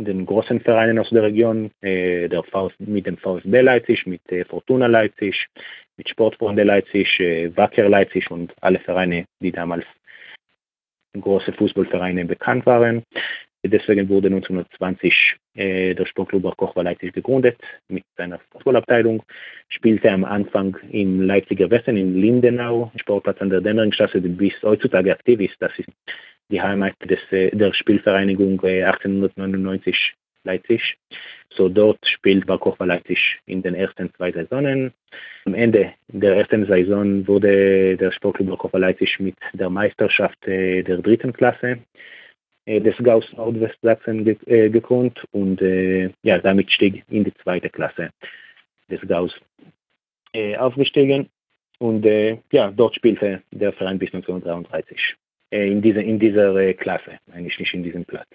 S3: den großen Vereinen aus der Region, äh, der VfB, mit dem VfB Leipzig, mit äh, Fortuna Leipzig, mit Sportfreunde Leipzig, äh, Wacker Leipzig und alle Vereine, die damals große Fußballvereine bekannt waren. Deswegen wurde 1920 äh, der Sportclub Kochwa Leipzig gegründet mit seiner Fußballabteilung, spielte am Anfang im Leipziger Westen in Lindenau, Sportplatz an der Dämmeringstraße, der bis heutzutage aktiv ist. Das ist die Heimat des, äh, der Spielvereinigung 1899 äh, Leipzig. So dort spielt Barkova Leipzig in den ersten zwei Saisonen. Am Ende der ersten Saison wurde der Sportclub Barkova Leipzig mit der Meisterschaft äh, der dritten Klasse des Gaus Nordwestsachsen gekrönt und ja, damit stieg in die zweite Klasse des Gaus aufgestiegen und ja, dort spielte der Verein bis 1933. Äh, in dieser, in dieser äh, Klasse, eigentlich nicht in diesem Platz.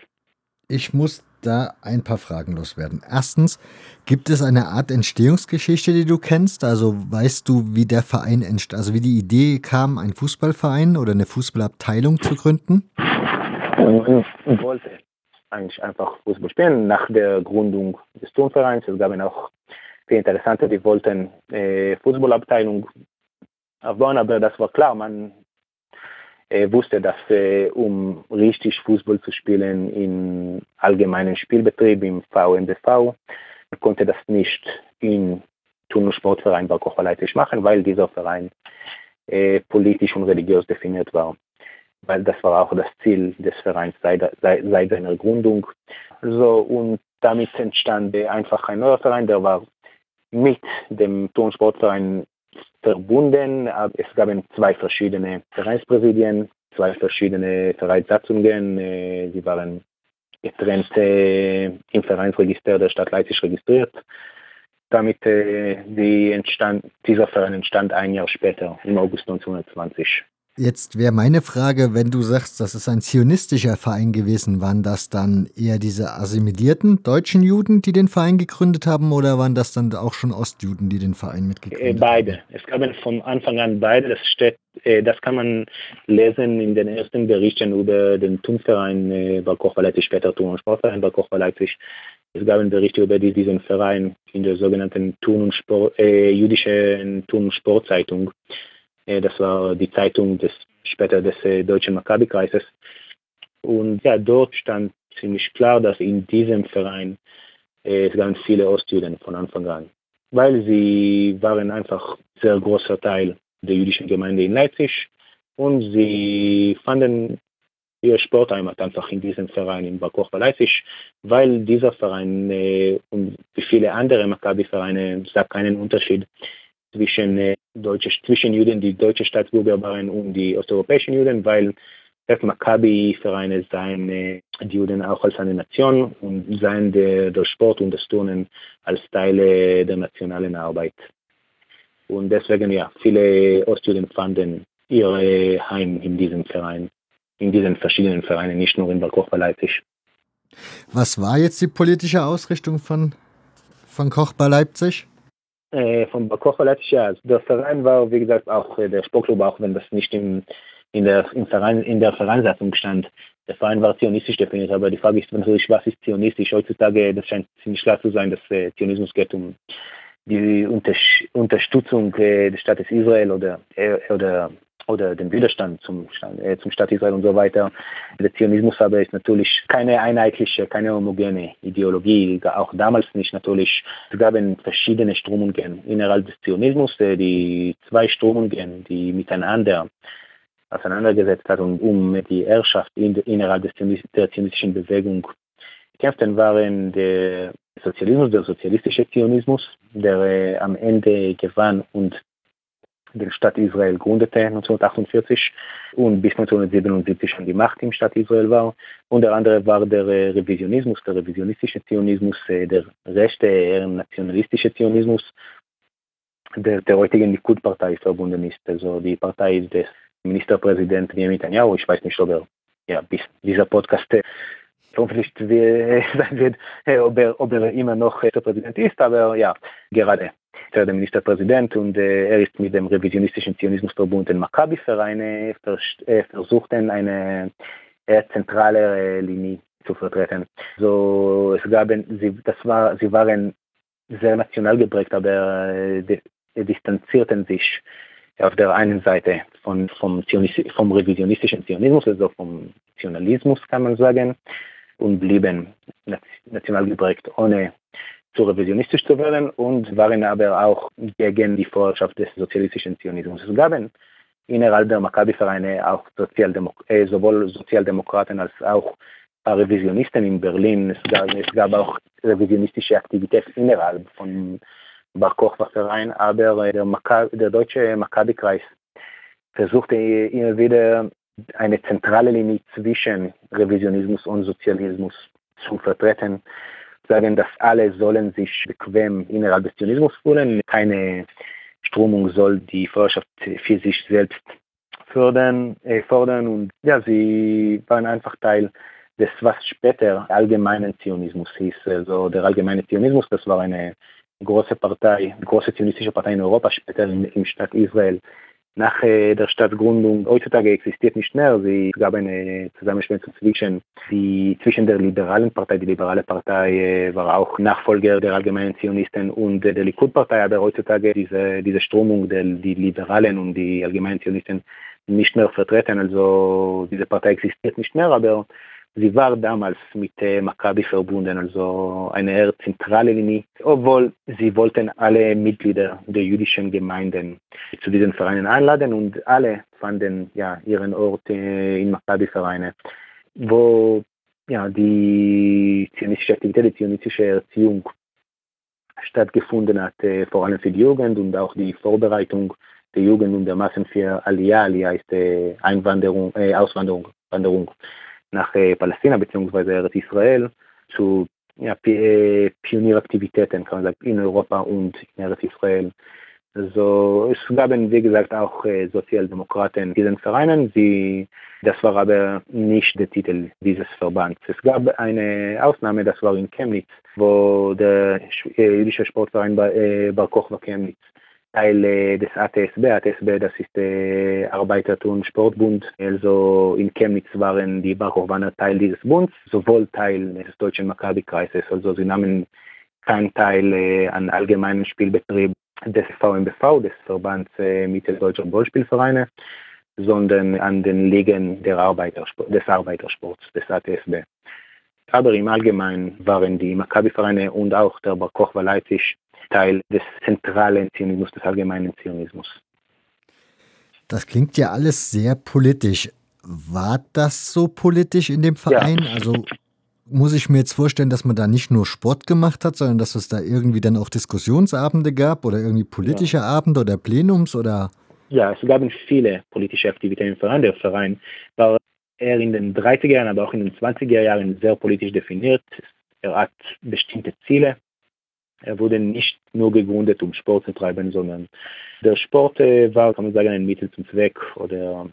S1: Ich muss da ein paar Fragen loswerden. Erstens, gibt es eine Art Entstehungsgeschichte, die du kennst? Also weißt du, wie der Verein entstand, also wie die Idee kam, einen Fußballverein oder eine Fußballabteilung zu gründen?
S3: Ich wollte eigentlich einfach Fußball spielen nach der Gründung des Turnvereins. Es gab auch viele Interessante, die wollten äh, Fußballabteilung aufbauen, aber das war klar, man wusste, dass äh, um richtig Fußball zu spielen im allgemeinen Spielbetrieb, im VMBV, konnte das nicht im Turnsportverein Barkocher machen, weil dieser Verein äh, politisch und religiös definiert war. Weil das war auch das Ziel des Vereins seit, seit, seit seiner Gründung. So, und damit entstand einfach ein neuer Verein, der war mit dem Turnsportverein verbunden. Es gab zwei verschiedene Vereinspräsidien, zwei verschiedene Vereinssatzungen. Äh, sie waren getrennt äh, im Vereinsregister der Stadt Leipzig registriert. Damit äh, die entstand, dieser Verein entstand ein Jahr später, im August 1920.
S1: Jetzt wäre meine Frage, wenn du sagst, das ist ein zionistischer Verein gewesen, waren das dann eher diese assimilierten deutschen Juden, die den Verein gegründet haben, oder waren das dann auch schon Ostjuden, die den Verein mitgegründet
S3: haben? Beide. Es gab von Anfang an beide. Das, steht, äh, das kann man lesen in den ersten Berichten über den Turnverein äh, Barkoch Leipzig, später Turn- und Sportverein Barkoch Leipzig. Es gab Berichte über diesen Verein in der sogenannten Turn- und Sport, äh, jüdischen Turn- und Sportzeitung. Äh, das war die Zeitung des später des äh, deutschen Maccabi-Kreises. Und ja, dort stand ziemlich klar, dass in diesem Verein es gaben viele Ostjuden von Anfang an, weil sie waren einfach sehr großer Teil der jüdischen Gemeinde in Leipzig und sie fanden ihr Sportheimat einfach in diesem Verein in Bar Kochba Leipzig, weil dieser Verein äh, und viele andere Maccabi-Vereine sah keinen Unterschied zwischen, äh, deutsche, zwischen Juden, die deutsche Staatsbürger waren und die osteuropäischen Juden, weil das Maccabi-Vereine seien äh, die Juden auch als eine Nation und seien der, Sport und das Turnen als Teile der nationalen Arbeit. Und deswegen, ja, viele Ostjuden fanden ihr Heim in diesem Verein in diesen verschiedenen Vereinen, nicht nur in Balkoch bei Leipzig.
S1: Was war jetzt die politische Ausrichtung von, von Koch bei Leipzig?
S3: Äh, von Koch bei Leipzig, ja. Also der Verein war, wie gesagt, auch äh, der Sportclub, auch wenn das nicht im, in, der, im Verein, in der Vereinssatzung stand. Der Verein war zionistisch definiert, aber die Frage ist natürlich, was ist zionistisch? Heutzutage, das scheint ziemlich klar zu sein, dass äh, Zionismus geht um die Unterstützung äh, des Staates Israel oder, äh, oder oder den Widerstand zum, äh, zum Staat Israel und so weiter. Der Zionismus aber ist natürlich keine einheitliche, keine homogene Ideologie, auch damals nicht natürlich. Es gab verschiedene Strömungen innerhalb des Zionismus, äh, die zwei Strömungen, die miteinander auseinandergesetzt hat und um die Herrschaft in, innerhalb des, der zionistischen Bewegung kämpften, waren der Sozialismus, der sozialistische Zionismus, der äh, am Ende gewann und den Staat Israel gründete 1948 und bis 1977 an die Macht im Staat Israel war. Und der andere war der Revisionismus, der revisionistische Zionismus, äh, der rechte, eher nationalistische Zionismus, der der heutigen Likud-Partei verbunden ist. Also die Partei des Ministerpräsidenten Benjamin Netanyahu. Ich weiß nicht, ob er ja, bis dieser Podcast äh, sein wird, äh, ob er, ob er immer noch Präsident ist, aber ja, gerade der Ministerpräsident und er ist mit dem revisionistischen Zionismusverbund den Maccabi-Verein versucht, eine zentrale Linie zu vertreten. So, es gab, sie, das war, sie waren sehr national geprägt, aber äh, distanzierten sich auf der einen Seite von, vom, vom revisionistischen Zionismus, also vom Nationalismus kann man sagen, und blieben national geprägt, ohne zu revisionistisch zu werden und waren aber auch gegen die Vorherrschaft des sozialistischen Zionismus. Es gab innerhalb der Maccabi-Vereine auch Sozialdemok äh, sowohl Sozialdemokraten als auch Revisionisten in Berlin. Es gab, es gab auch revisionistische Aktivität innerhalb von Bar Kochba Verein, aber der, der deutsche Maccabi-Kreis versuchte immer wieder eine zentrale Linie zwischen Revisionismus und Sozialismus zu vertreten sagen, dass alle sollen sich bequem innerhalb des Zionismus fühlen. Keine Strömung soll die Vorherrschaft für sich selbst fördern, äh, fordern und ja, sie waren einfach Teil des, was später allgemeinen Zionismus hieß. Also der allgemeine Zionismus, das war eine große Partei, große zionistische Partei in Europa, später im Staat Israel nach äh, der Stadtgründung heutzutage existiert nicht mehr. Sie gab eine Zusammenschmelzung zwischen, die, zwischen der liberalen Partei, die liberale Partei äh, war auch Nachfolger der allgemeinen Zionisten und der Likud-Partei, aber heutzutage diese, diese Strömung der die Liberalen und die allgemeinen Zionisten nicht mehr vertreten. Also diese Partei existiert nicht mehr, aber Sie war damals mit Maccabi verbunden, also eine eher zentrale Linie, obwohl sie wollten alle Mitglieder der jüdischen Gemeinden zu diesen Vereinen einladen und alle fanden ja ihren Ort in Maccabi-Vereine, wo ja die zionistische Aktivität, die zionistische Erziehung stattgefunden hat, vor allem für die Jugend und auch die Vorbereitung der Jugend und der Massen für Aliyah. Aliyah ist äh, Einwanderung, äh, Auswanderung. Wanderung nach Palästina bzw. Eretz Israel zu ja, Pionieraktivitäten kann man sagen, in Europa und in Eretz Israel. Also es gab, wie gesagt, auch äh, Sozialdemokraten in diesen Vereinen. Sie, das war aber nicht der Titel dieses Verbands. Es gab eine Ausnahme, das war in Chemnitz, wo der jüdische Sportverein äh, Bar Kochba Chemnitz Teil des ATSB. ATSB, das ist der Arbeitertun Sportbund. Also in Chemnitz waren die Barkowaner Teil dieses Bundes, sowohl Teil des deutschen Maccabi-Kreises. Also sie nahmen keinen Teil an allgemeinen Spielbetrieb des VMBV, des Verbands Mitteldeutscher Ballspielvereine, sondern an den Ligen der Arbeitersport, des Arbeitersports, des ATSB. Aber im Allgemeinen waren die Maccabi-Vereine und auch der Bar Kochba Leipzig Teil des zentralen Zionismus, des allgemeinen Zionismus.
S1: Das klingt ja alles sehr politisch. War das so politisch in dem Verein? Ja. Also muss ich mir jetzt vorstellen, dass man da nicht nur Sport gemacht hat, sondern dass es da irgendwie dann auch Diskussionsabende gab oder irgendwie politische ja. Abende oder Plenums oder?
S3: Ja, es gab viele politische Aktivitäten im Verein. Der Verein war eher in den 30er Jahren, aber auch in den 20er Jahren sehr politisch definiert. Er hat bestimmte Ziele. Er wurde nicht nur gegründet, um Sport zu treiben, sondern der Sport äh, war, kann man sagen, ein Mittel zum Zweck oder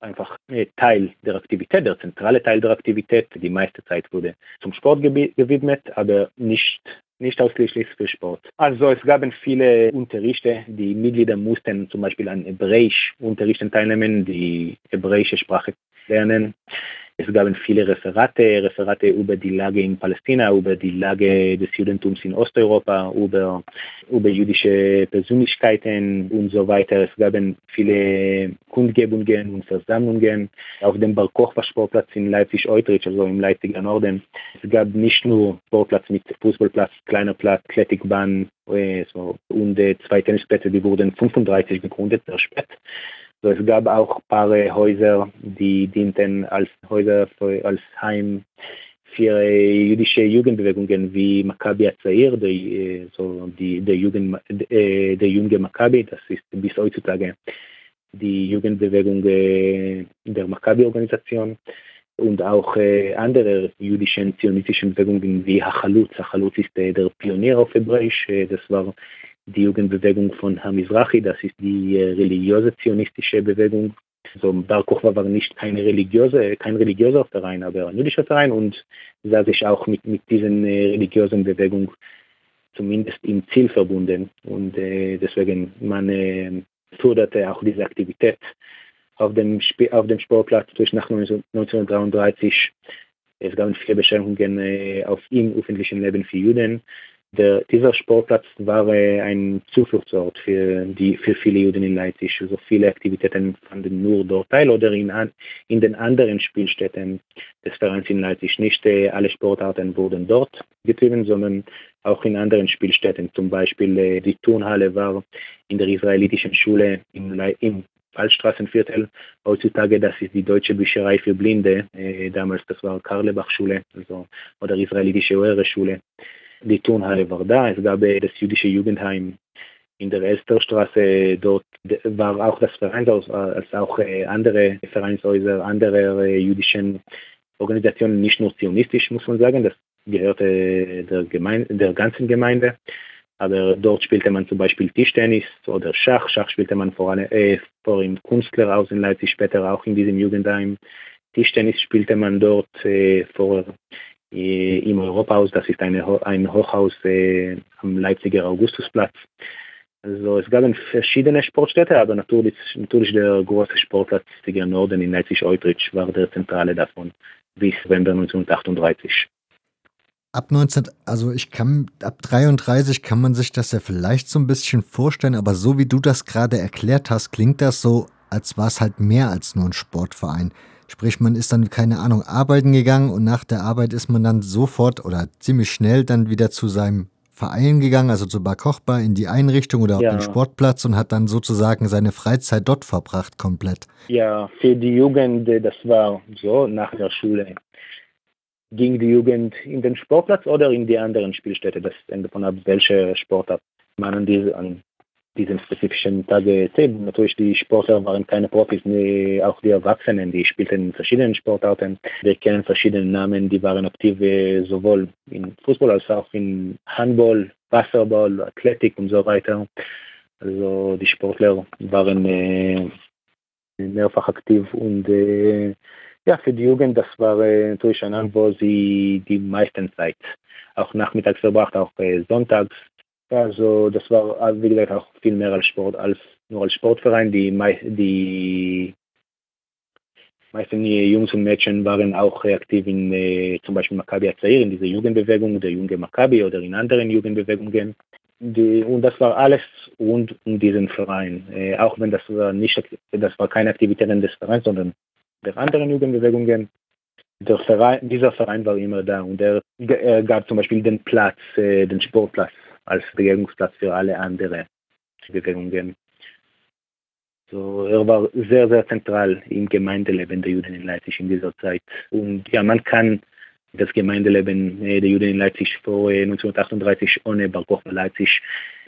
S3: einfach äh, Teil der Aktivität, der zentrale Teil der Aktivität. Die meiste Zeit wurde zum Sport gewidmet, aber nicht, nicht ausschließlich für Sport. Also es gab viele Unterrichte, die Mitglieder mussten zum Beispiel an Hebräisch Unterrichten teilnehmen, die hebräische Sprache lernen. Es gab viele Referate, Referate über die Lage in Palästina, über die Lage des Judentums in Osteuropa, über, über jüdische Persönlichkeiten und so weiter. Es gab viele Kundgebungen und Versammlungen auf dem Bar Kochba Sportplatz in Leipzig-Eutrich, also im Leipziger Norden. Es gab nicht nur Sportplatz mit Fußballplatz, kleiner Platz, Athletikbahn äh, so, und zwei Tennisplätze, die wurden 35 gegründet, sehr spät. So, es gab auch ein paar Häuser, die dienten als Häuser für, als Heim für jüdische Jugendbewegungen wie Maccabi Azair, der, so die, der, Jugend, äh, der junge Maccabi, das ist bis heutzutage die Jugendbewegung äh, der Maccabi-Organisation. Und auch äh, andere jüdischen zionistischen Bewegungen wie Hachalutz. Hachalutz ist der Pionier auf Hebräisch, das war die Jugendbewegung von Hamizrahi, das ist die äh, religiöse zionistische Bewegung. So, Bar Kochba war nicht keine religiöse, kein religiöser Verein, aber ein jüdischer Verein und sah sich auch mit, mit diesen äh, religiösen Bewegung zumindest im Ziel verbunden. Und äh, deswegen man äh, förderte auch diese Aktivität auf dem, Sp auf dem Sportplatz durch nach 1933. Es gab viele Beschränkungen äh, auf im öffentlichen Leben für Juden. Der, dieser Sportplatz war äh, ein Zufluchtsort für, die, für viele Juden in Leipzig. Also viele Aktivitäten fanden nur dort teil oder in, in den anderen Spielstätten des Vereins in Leipzig. Nicht äh, alle Sportarten wurden dort getrieben, sondern auch in anderen Spielstätten. Zum Beispiel äh, die Turnhalle war in der israelitischen Schule im, im Waldstraßenviertel. Heutzutage, das ist die Deutsche Bücherei für Blinde. Damals, das war Karlebach-Schule also, oder israelitische Oehre-Schule die Turnhalle war da, es gab das jüdische Jugendheim in der Elsterstraße, dort war auch das Vereinshaus, als auch äh, andere Vereinshäuser, andere äh, jüdischen Organisationen, nicht nur zionistisch, muss man sagen, das gehörte der, Gemeinde, der ganzen Gemeinde. Aber dort spielte man zum Beispiel Tischtennis oder Schach. Schach spielte man vor, äh, vor im Kunstlehrhaus in Leipzig, später auch in diesem Jugendheim. Tischtennis spielte man dort äh, vor äh, im Europahaus, das ist eine, ein Hochhaus äh, am Leipziger Augustusplatz. Also es gab verschiedene Sportstätte, aber natürlich, natürlich der große Sportplatz Tiger Norden in Leipzig-Eutrich war der zentrale davon bis November 1938.
S1: Ab 19, also ich kann, ab 33 kann man sich das ja vielleicht so ein bisschen vorstellen, aber so wie du das gerade erklärt hast, klingt das so, als war es halt mehr als nur ein Sportverein. Sprich, man ist dann, keine Ahnung, arbeiten gegangen und nach der Arbeit ist man dann sofort oder ziemlich schnell dann wieder zu seinem Verein gegangen, also zu Bar Kochbar in die Einrichtung oder ja. auf den Sportplatz und hat dann sozusagen seine Freizeit dort verbracht komplett.
S3: Ja, für die Jugend, das war so nach der Schule. Ging die Jugend in den Sportplatz oder in die anderen Spielstätte? Das hängt davon ab, welche Sportart man an, diese, an diesen spezifischen Tage zählt. Natürlich die Sportler waren keine Profis, auch die Erwachsenen, die spielten in verschiedenen Sportarten. Wir kennen verschiedene Namen, die waren aktiv sowohl in Fußball als auch in Handball, Wasserball, Athletik und so weiter. Also die Sportler waren äh, mehrfach aktiv und äh, ja, für die Jugend, das war äh, natürlich ein Land, wo sie die meisten Zeit auch nachmittags verbracht, auch äh, sonntags also das war, äh, wie gesagt, auch viel mehr als Sport, als nur als Sportverein. Die, die meisten Jungs und Mädchen waren auch aktiv in äh, zum Beispiel Maccabi Azair, in dieser Jugendbewegung, der junge Maccabi oder in anderen Jugendbewegungen. Die, und das war alles rund um diesen Verein. Äh, auch wenn das war nicht, das war keine Aktivitäten des Vereins, sondern der anderen Jugendbewegungen. Verein, dieser Verein war immer da und er, er gab zum Beispiel den Platz, äh, den Sportplatz als Bewegungsplatz für alle anderen Bewegungen. So, er war sehr, sehr zentral im Gemeindeleben der Juden in Leipzig in dieser Zeit. Und ja, man kann das Gemeindeleben äh, der Juden in Leipzig vor äh, 1938 ohne Bar Kochba Leipzig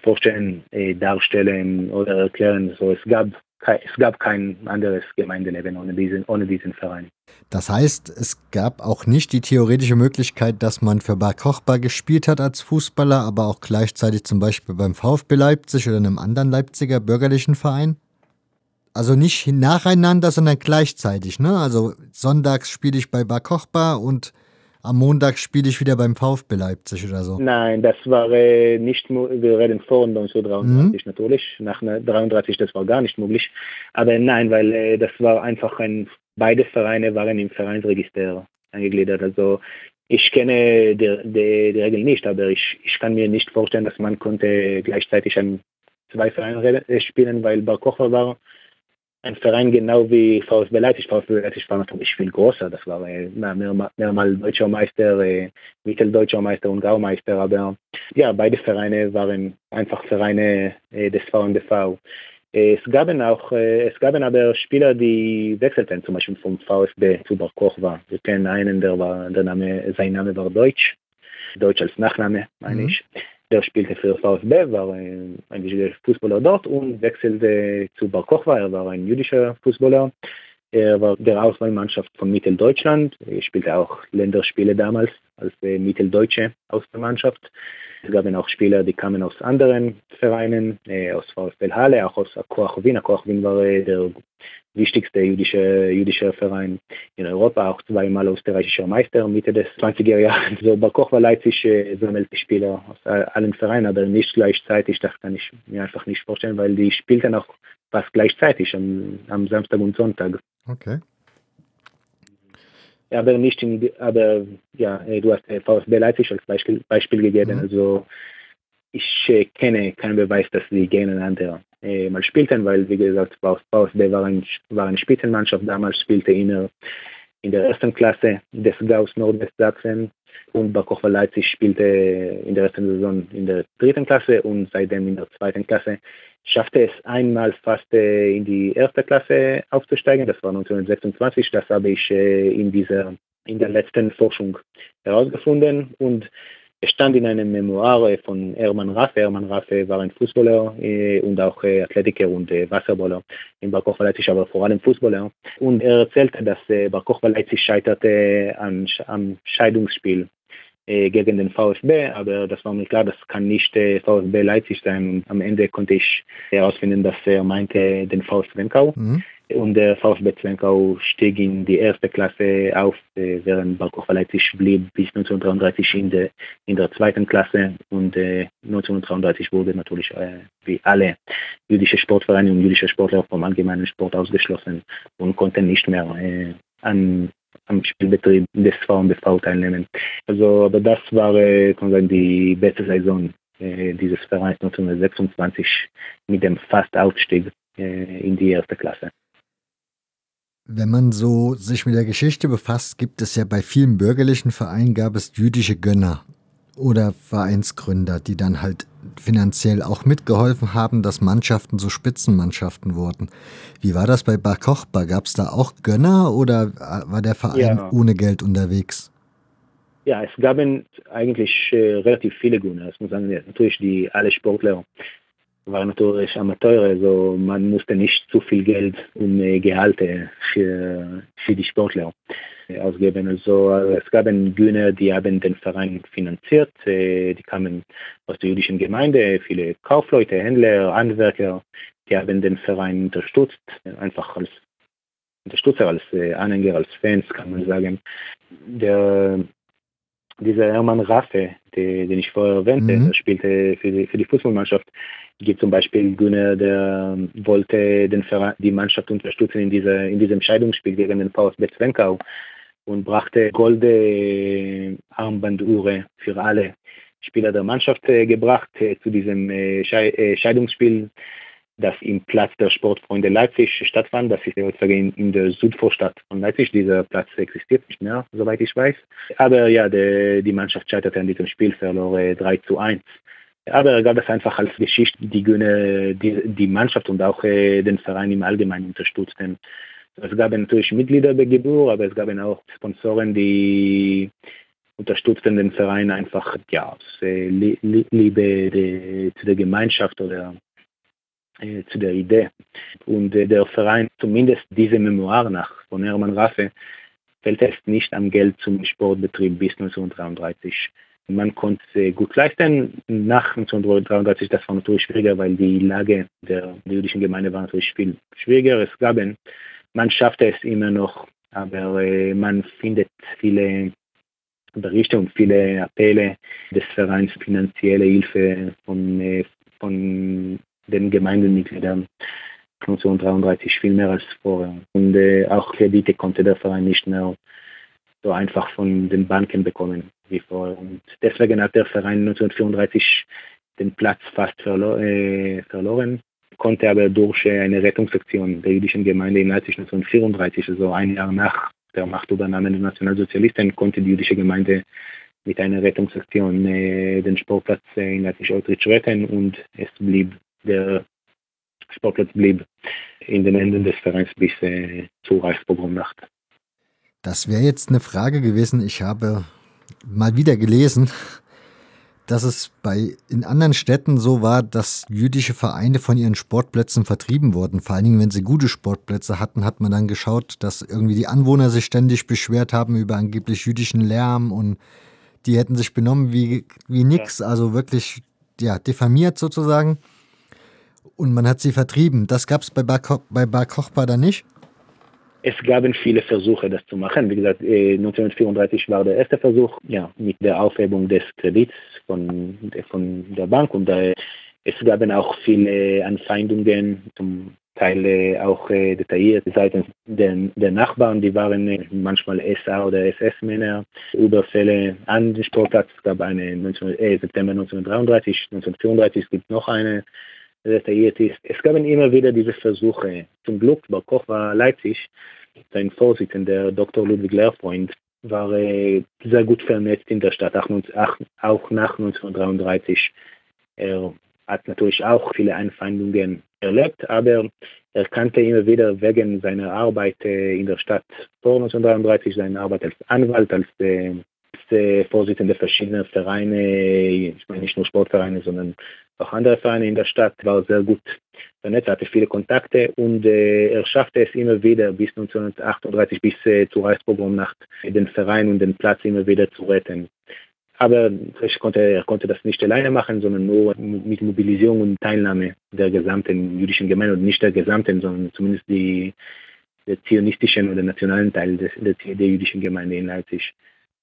S3: vorstellen, äh, darstellen oder erklären. So, es gab es gab kein anderes Gemeindeleben ohne diesen, ohne diesen Verein.
S1: Das heißt, es gab auch nicht die theoretische Möglichkeit, dass man für Bar Kochba gespielt hat als Fußballer, aber auch gleichzeitig zum Beispiel beim VfB Leipzig oder einem anderen Leipziger bürgerlichen Verein? Also nicht nacheinander, sondern gleichzeitig, ne? Also sonntags spiele ich bei Bar Kochba und am Montag spiele ich wieder beim VfB Leipzig oder so.
S3: Nein, das war äh, nicht wir reden vor 1933 mhm. natürlich, nach 1933 das war gar nicht möglich. Aber nein, weil äh, das war einfach ein, beide Vereine waren im Vereinsregister angegliedert. Also ich kenne die, die, die Regel nicht, aber ich, ich kann mir nicht vorstellen, dass man konnte gleichzeitig an zwei Vereinen spielen, weil Bar Kocher war ein Verein genau wie VfB Leipzig. VfB Leipzig war natürlich viel größer. Das war äh, mehrmal, mehrmal deutscher Meister, äh, mitteldeutscher Meister und Gaumeister. Aber ja, beide Vereine waren einfach Vereine äh, des VNBV. Es gaben auch, es gaben aber Spieler, die wechselten, zum Beispiel vom VfB zu Bar Kochba. Wir kennen einen, der war, der Name, sein Name war Deutsch. Deutsch als Nachname, meine mhm. ich. Der spielte für VfB, war ein, ein Fußballer dort und wechselte zu Bar Kochba. Er war ein jüdischer Fußballer. Er war der Auswahlmannschaft von Mitteldeutschland. Er spielte auch Länderspiele damals als äh, Mitteldeutsche Auswahlmannschaft. Es gab auch Spieler, die kamen aus anderen Vereinen, äh, aus VfB Halle, auch aus Koach Wien. Koach Wien war äh, der wichtigste jüdische, jüdische Verein in Europa, auch zweimal österreichischer Meister Mitte des 20er Jahres. So bei Koch war Leipzig äh, sammelt die Spieler aus allen Vereinen, aber nicht gleichzeitig. Das kann ich mir einfach nicht vorstellen, weil die spielten auch fast gleichzeitig am, am Samstag und Sonntag.
S1: Okay.
S3: Aber nicht in, aber ja, äh, du hast äh, VfB Leipzig als Beispiel, Beispiel gegeben. Mhm. Also ich äh, kenne keinen Beweis, dass sie gegeneinander äh, mal spielten, weil, wie gesagt, VfB war, ein, war eine Spitzenmannschaft, damals spielte immer in der ersten Klasse des Gauss Nordwestsachsen und Barkochwa Leipzig spielte in der ersten Saison in der dritten Klasse und seitdem in der zweiten Klasse. Schaffte es einmal fast äh, in die erste Klasse aufzusteigen, das war 1926, das habe ich äh, in dieser in der letzten Forschung herausgefunden. Und es stand in einem Memoir von Hermann Raffe. Hermann Raffe war ein Fußballer äh, und auch äh, Athletiker und äh, Wasserballer in Bar Kochba Leipzig, aber vor allem Fußballer. Und er erzählte, dass äh, Bar Kochba Leipzig scheiterte an, am Scheidungsspiel äh, gegen den VfB, aber das war mir klar, das kann nicht äh, VfB Leipzig sein. Und am Ende konnte ich herausfinden, dass er meinte den VfB Zwenkau. Mhm und der VfB Zwenkau stieg in die erste Klasse auf, äh, während Barkoch Leipzig blieb bis 1933 in der, in der zweiten Klasse und äh, 1933 wurde natürlich äh, wie alle jüdische Sportvereine und jüdische Sportler vom allgemeinen Sport ausgeschlossen und konnten nicht mehr äh, an am Spielbetrieb des VfB teilnehmen. Also, aber das war äh, sagen, die beste Saison äh, dieses Vereins 1926 mit dem Fast-Aufstieg in die erste Klasse.
S1: Wenn man so sich mit der Geschichte befasst, gibt es ja bei vielen bürgerlichen Vereinen gab es jüdische Gönner oder Vereinsgründer, die dann halt finanziell auch mitgeholfen haben, dass Mannschaften so Spitzenmannschaften wurden. Wie war das bei Bar Kochba? Gab es da auch Gönner oder war der Verein ja. ohne Geld unterwegs?
S3: Ja, es gab eigentlich äh, relativ viele Gönner. Es muss sagen, natürlich die alle Sportler war natürlich Amateure, also man musste nicht zu viel Geld um Gehalte für, für die Sportler ausgeben. Also es gab Bühne, die haben den Verein finanziert, die kamen aus der jüdischen Gemeinde, viele Kaufleute, Händler, Handwerker, die haben den Verein unterstützt, einfach als Unterstützer, als Anhänger, als Fans kann man sagen. Der dieser Hermann Raffe, den, den ich vorher erwähnte, mhm. spielte für die, für die Fußballmannschaft. Gibt zum Beispiel Günner, der wollte den Verein, die Mannschaft unterstützen in, dieser, in diesem Scheidungsspiel gegen den VfB Zwenkau und brachte goldene Armbanduhre für alle Spieler der Mannschaft äh, gebracht äh, zu diesem äh, Scheidungsspiel. das im Platz der Sportfreunde Leipzig stattfand. Das ist heutzutage in, in der Südvorstadt von Leipzig. Dieser Platz existiert nicht mehr, soweit ich weiß. Aber ja, die, die Mannschaft scheiterte an diesem Spiel, verlor 3 zu 1. Aber er gab es einfach als Geschichte, die die, die Mannschaft und auch äh, den Verein im Allgemeinen unterstützten. Es gab natürlich Mitglieder bei Geburt, aber es gab auch Sponsoren, die unterstützten den Verein einfach ja, aus äh, Liebe de, zu der Gemeinschaft oder äh, zu der Idee. Und äh, der Verein, zumindest diese Memoir nach von Hermann Raffe, fällt es nicht am Geld zum Sportbetrieb bis 1933. Man konnte es gut leisten. Nach 1933, das war natürlich schwieriger, weil die Lage der, jüdischen Gemeinde war natürlich viel schwieriger. Es gab, man schaffte es immer noch, aber äh, man findet viele Berichte und viele Appelle des Vereins, finanzielle Hilfe von, äh, von den Gemeindemitgliedern 1933 viel mehr als vorher. Und äh, auch Kredite konnte der Verein nicht mehr so einfach von den Banken bekommen wie vorher. Und deswegen hat der Verein 1934 den Platz fast verlo äh, verloren, konnte aber durch äh, eine Rettungsaktion der jüdischen Gemeinde in Leipzig 1934, also ein Jahr nach der Machtübernahme der Nationalsozialisten, konnte die jüdische Gemeinde mit einer Rettungsaktion äh, den Sportplatz äh, in Leipzig-Outreach retten und es blieb der Sportplatz blieb in den Händen des Vereins bis äh, zur Reichspogromnacht.
S1: Das wäre jetzt eine Frage gewesen. Ich habe mal wieder gelesen, dass es bei in anderen Städten so war, dass jüdische Vereine von ihren Sportplätzen vertrieben wurden. Vor allen Dingen, wenn sie gute Sportplätze hatten, hat man dann geschaut, dass irgendwie die Anwohner sich ständig beschwert haben über angeblich jüdischen Lärm und die hätten sich benommen wie, wie nix, also wirklich ja, diffamiert sozusagen und man hat sie vertrieben. Das gab es bei Bar, bei Bar Kochba da nicht?
S3: Es gab viele Versuche, das zu machen. Wie gesagt, 1934 äh, war der erste Versuch, ja, mit der Aufhebung des Kredits von, von der Bank. Und da, es gab auch viele Anfeindungen, zum Teil äh, auch äh, detailliert seitens der, der, Nachbarn, die waren äh, manchmal SA oder SS-Männer, Überfälle an den Sportplatz. Es gab eine 19, äh, September 1933, 1934 gibt noch eine detailliert ist. Es gab immer wieder diese Versuche. Zum Glück war Koch war Leipzig, sein Vorsitzender Dr. Ludwig Lehrfreund war sehr gut vernetzt in der Stadt, auch, nach 1933. Er hat natürlich auch viele Anfeindungen erlebt, aber er kannte immer wieder wegen seiner Arbeit in der Stadt vor 1933, seine Arbeit als Anwalt, als äh, Vorsitzender verschiedener Vereine, ich meine nicht nur Sportvereine, sondern auch andere Vereine in der Stadt, war sehr gut vernetzt, hatte viele Kontakte und äh, er schaffte es immer wieder bis 1938, bis äh, zur Reichspogromnacht, den Verein und den Platz immer wieder zu retten. Aber konnte, er konnte das nicht alleine machen, sondern nur mit Mobilisierung und Teilnahme der gesamten jüdischen Gemeinde und nicht der gesamten, sondern zumindest die, der zionistischen oder nationalen Teil des, der, der jüdischen Gemeinde in Leipzig.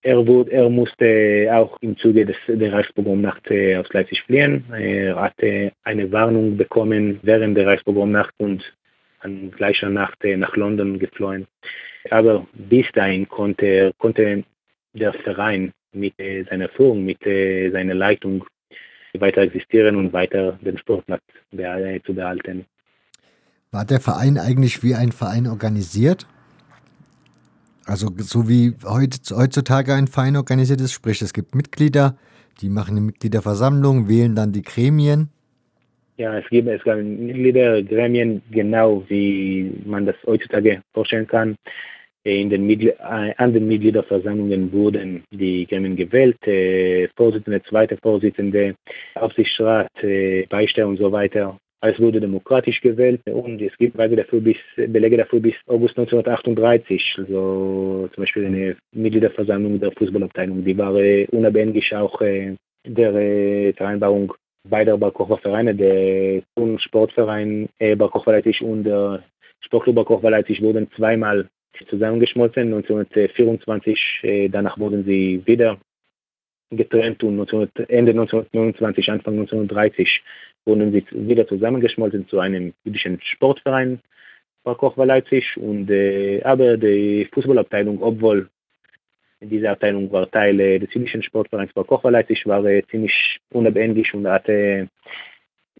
S3: Er, wurde, er musste auch im Zuge des, der Reichspogromnacht äh, aus Leipzig fliehen. Er hatte eine Warnung bekommen während der Reichspogromnacht und an gleicher Nacht äh, nach London geflohen. Aber bis dahin konnte, konnte der Verein mit äh, seiner Führung, mit seiner Leitung weiter existieren und weiter den Sportplatz zu behalten.
S1: War der Verein eigentlich wie ein Verein organisiert? Also so wie heutzutage ein Verein organisiert ist, sprich es gibt Mitglieder, die machen eine Mitgliederversammlung, wählen dann die Gremien.
S3: Ja, es gibt, es gibt Mitgliedergremien, genau wie man das heutzutage vorstellen kann. In den Mitglied äh, an den Mitgliederversammlungen wurden die Gremien gewählt, äh, Vorsitzende, zweite Vorsitzende, Aufsichtsrat, äh, Beistand und so weiter. Es wurde demokratisch gewählt und es gibt Beweise dafür bis, Belege dafür bis August 1938. Also zum Beispiel eine Mitgliederversammlung der Fußballabteilung, die war äh, unabhängig auch äh, der äh, Vereinbarung beider Barkochwa-Vereine, der Sportverein äh, Barkochwa Leipzig und der Sportclub Barkochwa Leipzig wurden zweimal zusammengeschmolzen. 1924, äh, danach wurden sie wieder getrennt und 19, Ende 1929, Anfang 1930 wurden sie wieder zusammengeschmolzen zu einem jüdischen Sportverein bei Kochwa Leipzig. Und, äh, aber die Fußballabteilung, obwohl diese Abteilung war Teil äh, des jüdischen Sportvereins bei Kochwa Leipzig, war äh, ziemlich unabhängig und hatte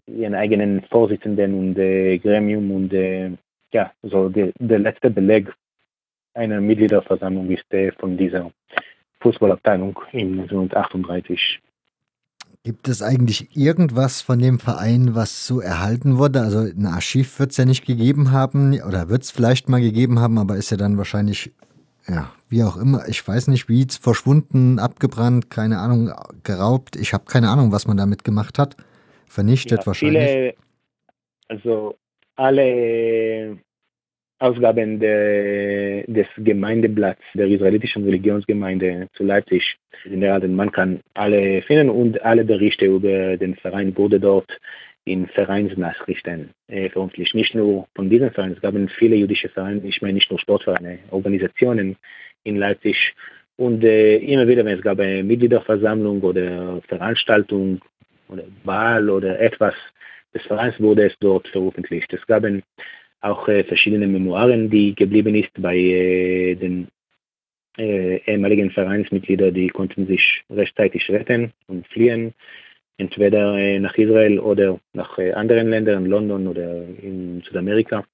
S3: ihren eigenen Vorsitzenden und äh, Gremium und äh, ja, so der, der letzte Beleg einer Mitgliederversammlung ist äh, von dieser Fußballabteilung in 1938.
S1: Gibt es eigentlich irgendwas von dem Verein, was so erhalten wurde? Also ein Archiv wird es ja nicht gegeben haben oder wird es vielleicht mal gegeben haben, aber ist ja dann wahrscheinlich, ja, wie auch immer, ich weiß nicht, wie verschwunden, abgebrannt, keine Ahnung, geraubt. Ich habe keine Ahnung, was man damit gemacht hat. Vernichtet ja, wahrscheinlich. Viele,
S3: also alle Ausgaben de, des Gemeindeblatts der israelitischen Religionsgemeinde zu Leipzig sind erhalten. Man kann alle finden und alle Berichte über den Verein wurde dort in Vereinsnachrichten äh, veröffentlicht. Nicht nur von diesem Verein, es gab viele jüdische Vereine, ich meine nicht nur Sportvereine, Organisationen in Leipzig. Und äh, immer wieder, wenn es gab eine Mitgliederversammlung oder Veranstaltung oder Wahl oder etwas des Vereins, wurde es dort veröffentlicht. Es gab auch äh, verschiedene Memoiren, die geblieben ist bei äh, den äh, ehemaligen Vereinsmitgliedern, die konnten sich rechtzeitig retten und fliehen, entweder äh, nach Israel oder nach äh, anderen Ländern, London oder in Südamerika.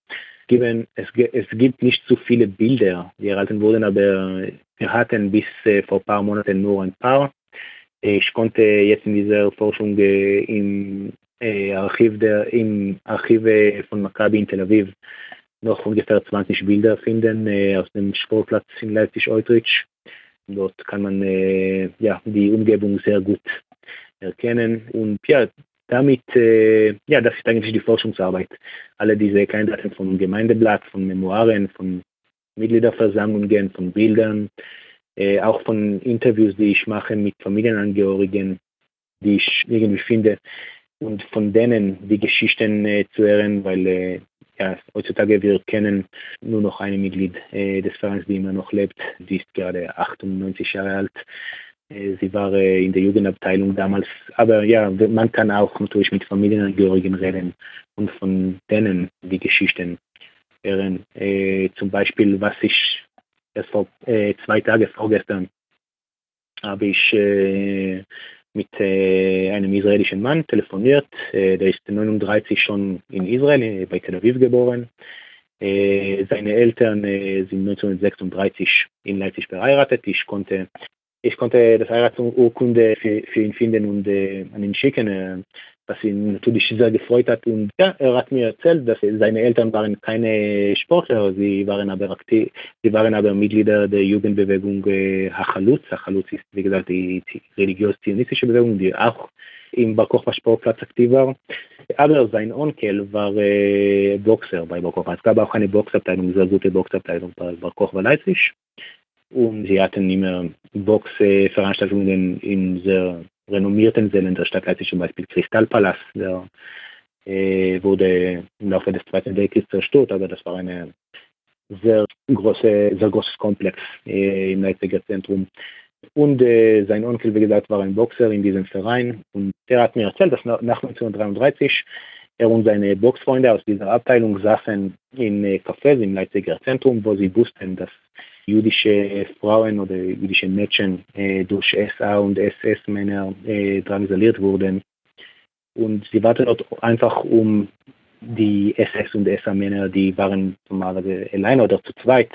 S3: Geben, es, es, gibt nicht so viele Bilder, die erhalten wurden, aber wir hatten bis äh, vor ein paar Monaten nur ein paar. Ich konnte jetzt in dieser Forschung im äh, Archiv der, im Archiv von Maccabi in Tel Aviv noch ungefähr 20 Bilder finden aus dem Sportplatz in Leipzig-Eutrich. Dort kann man ja, die Umgebung sehr gut erkennen und ja, damit, ja, das ist eigentlich die Forschungsarbeit. Alle diese Kandidaten vom Gemeindeblatt, von Memoiren, von Mitgliederversammlungen, von Bildern, äh, auch von Interviews, die ich mache mit Familienangehörigen, die ich irgendwie finde, und von denen die Geschichten äh, zu hören, weil äh, ja, heutzutage wir kennen nur noch eine Mitglied äh, des Vereins, die immer noch lebt. Die ist gerade 98 Jahre alt. Äh, sie war äh, in der Jugendabteilung damals. Aber ja, man kann auch natürlich mit Familienangehörigen reden und von denen die Geschichten hören. Äh, zum Beispiel, was ich erst vor zwei Tagen vorgestern habe ich mit äh, einem israelischen Mann telefoniert. Äh, der ist 39 schon in Israel, äh, bei Tel Aviv geboren. Äh, seine Eltern äh, sind 1936 in Leipzig verheiratet. Ich konnte, ich konnte das Heiratsurkunde für, für ihn finden und an ihn schicken was ihn natürlich sehr gefreut hat. Und ja, er hat mir erzählt, dass seine Eltern waren keine Sportler, sie waren aber aktiv, sie waren aber Mitglieder der Jugendbewegung äh, Hachalutz. Hachalutz ist, wie gesagt, die religiös-zionistische Bewegung, die auch im Bar Kochba Sportplatz aktiv war. Aber sein Onkel war äh, Boxer bei Bar. Es gab auch eine Boxabteilung, sehr gute Boxabteilung bei Bar Leipzig. Und sie hatten immer Boxveranstaltungen in sehr renommierten Sälen der Stadt Leipzig, zum Beispiel Kristallpalast, der äh, wurde im Laufe des Zweiten Weltkriegs zerstört, aber das war ein sehr, große, sehr großes Komplex äh, im Leipziger Zentrum. Und äh, sein Onkel, wie gesagt, war ein Boxer in diesem Verein und der hat mir erzählt, dass nach 1933 er und seine Boxfreunde aus dieser Abteilung saßen in äh, Cafés im Leipziger Zentrum, wo sie wussten, dass jüdische Frauen oder jüdische Mädchen äh, durch SA und SS-Männer äh, drangsaliert wurden. Und sie warten dort einfach um die SS und SA-Männer, die waren normalerweise alleine oder zu zweit,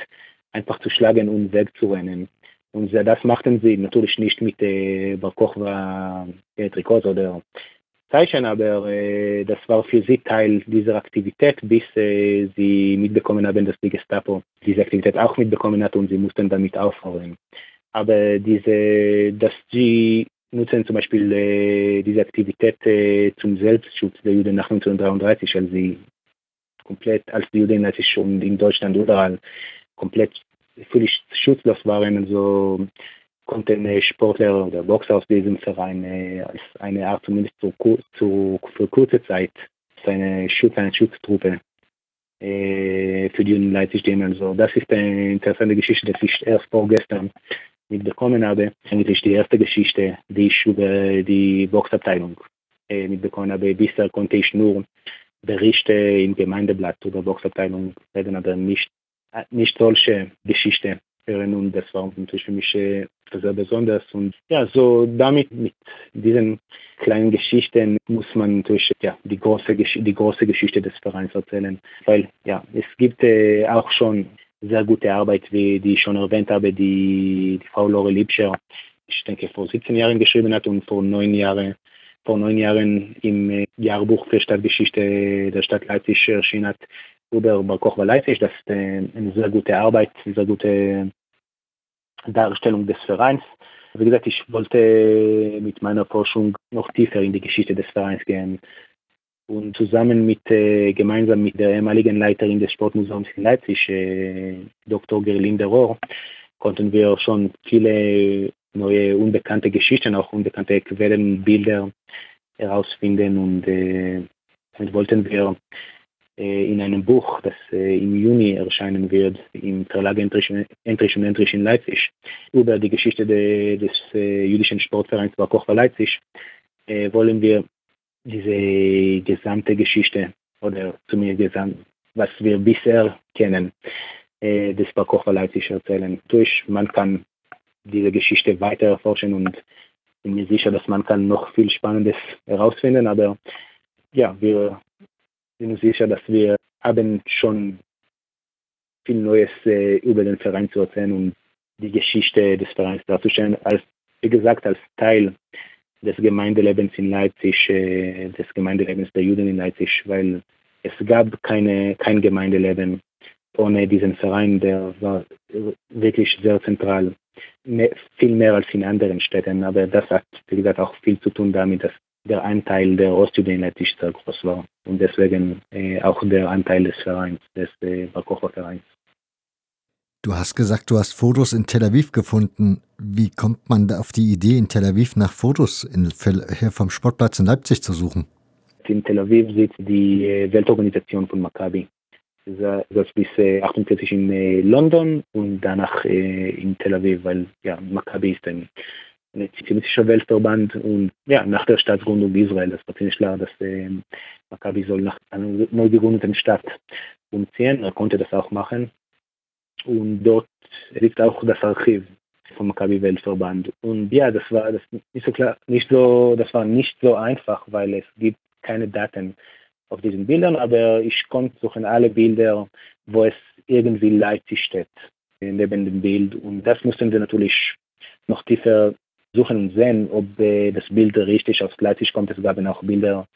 S3: einfach zu schlagen und wegzurennen. Und das machten sie natürlich nicht mit äh, Bar Kochba äh, oder Aber äh, das war für sie Teil dieser Aktivität, bis äh, sie mitbekommen haben, dass die Gestapo diese Aktivität auch mitbekommen hat und sie mussten damit aufhören. Aber diese, dass sie nutzen zum Beispiel äh, diese Aktivität zum Selbstschutz der Juden nach 1933, als sie komplett, als die Juden als schon in Deutschland überall komplett völlig schutzlos waren, also konnten Sportler oder Boxer aus diesem Verein äh, eine Art zumindest zu, zu, für kurze Zeit seine Schutz, eine Schutztruppe äh, für die Union Leipzig nehmen. Also das ist eine interessante Geschichte, die ich erst vorgestern mitbekommen habe. Eigentlich die erste Geschichte, die ich über die Boxabteilung äh, mitbekommen habe. Bisher konnte ich nur Berichte im Gemeindeblatt über Boxabteilung reden, aber nicht, nicht solche Geschichte und das war natürlich für mich äh, sehr besonders. Und ja, so damit, mit diesen kleinen Geschichten muss man natürlich ja, die, große, die große Geschichte des Vereins erzählen. Weil ja, es gibt äh, auch schon sehr gute Arbeit, wie die ich schon erwähnt habe, die, die Frau Lore Liebscher, ich denke, vor 17 Jahren geschrieben hat und vor neun Jahren vor neun Jahren im äh, Jahrbuch für Stadtgeschichte der Stadt Leipzig erschienen hat über Bar Kochba Leipzig. Das ist eine sehr gute Arbeit, eine sehr gute Darstellung des Vereins. Wie gesagt, ich wollte mit meiner Forschung noch tiefer in die Geschichte des Vereins gehen. Und zusammen mit, äh, gemeinsam mit der ehemaligen Leiterin des Sportmuseums in Leipzig, äh, Dr. Gerlinde Rohr, konnten wir schon viele neue unbekannte Geschichten, auch unbekannte Quellen, Bilder herausfinden und äh, wollten wir in einem Buch, das äh, im Juni erscheinen wird, im Verlag Entrich und Entrich in Leipzig, über die Geschichte de, des äh, jüdischen Sportvereins Bar Kochba Leipzig, äh, wollen wir diese gesamte Geschichte oder zumindest gesamt, was wir bisher kennen, äh, des Bar Kochba Leipzig erzählen. Durch man kann diese Geschichte weiter erforschen und bin mir sicher, dass man kann noch viel Spannendes herausfinden, aber ja, wir sind sicher, dass wir haben schon viel Neues äh, über den Verein zu erzählen und die Geschichte des Vereins darzustellen, als, wie gesagt, als Teil des Gemeindelebens in Leipzig, äh, des Gemeindelebens der Juden in Leipzig, weil es gab keine, kein Gemeindeleben ohne diesen Verein, der war wirklich sehr zentral, mehr, viel mehr als in anderen Städten. Aber das hat, wie gesagt, auch viel zu tun damit, dass der Anteil der Ostjuden in Leipzig sehr groß war und deswegen äh, auch der Anteil des Vereins, des äh, Barkocher-Vereins.
S1: Du hast gesagt, du hast Fotos in Tel Aviv gefunden. Wie kommt man auf die Idee, in Tel Aviv nach Fotos in, hier vom Sportplatz in Leipzig zu suchen?
S3: In Tel Aviv sitzt die äh, Weltorganisation von Maccabi das bis 48 in äh, London und danach äh, in Tel Aviv, weil ja, Maccabi ist ein zionistischer Weltverband und ja, nach der Staatsgründung Israel, das war ziemlich klar, dass äh, Maccabi soll nach einer neu gegründeten Stadt umziehen. Er konnte das auch machen. Und dort liegt auch das Archiv vom Maccabi Weltverband. Und ja, das war das nicht so klar, nicht so, das war nicht so einfach, weil es gibt keine Daten auf diesen Bildern, aber ich konnte suchen alle Bilder, wo es irgendwie Leipzig steht, neben dem Bild. Und das mussten wir natürlich noch tiefer suchen und sehen, ob das Bild richtig aus Leipzig kommt. Es gab auch Bilder,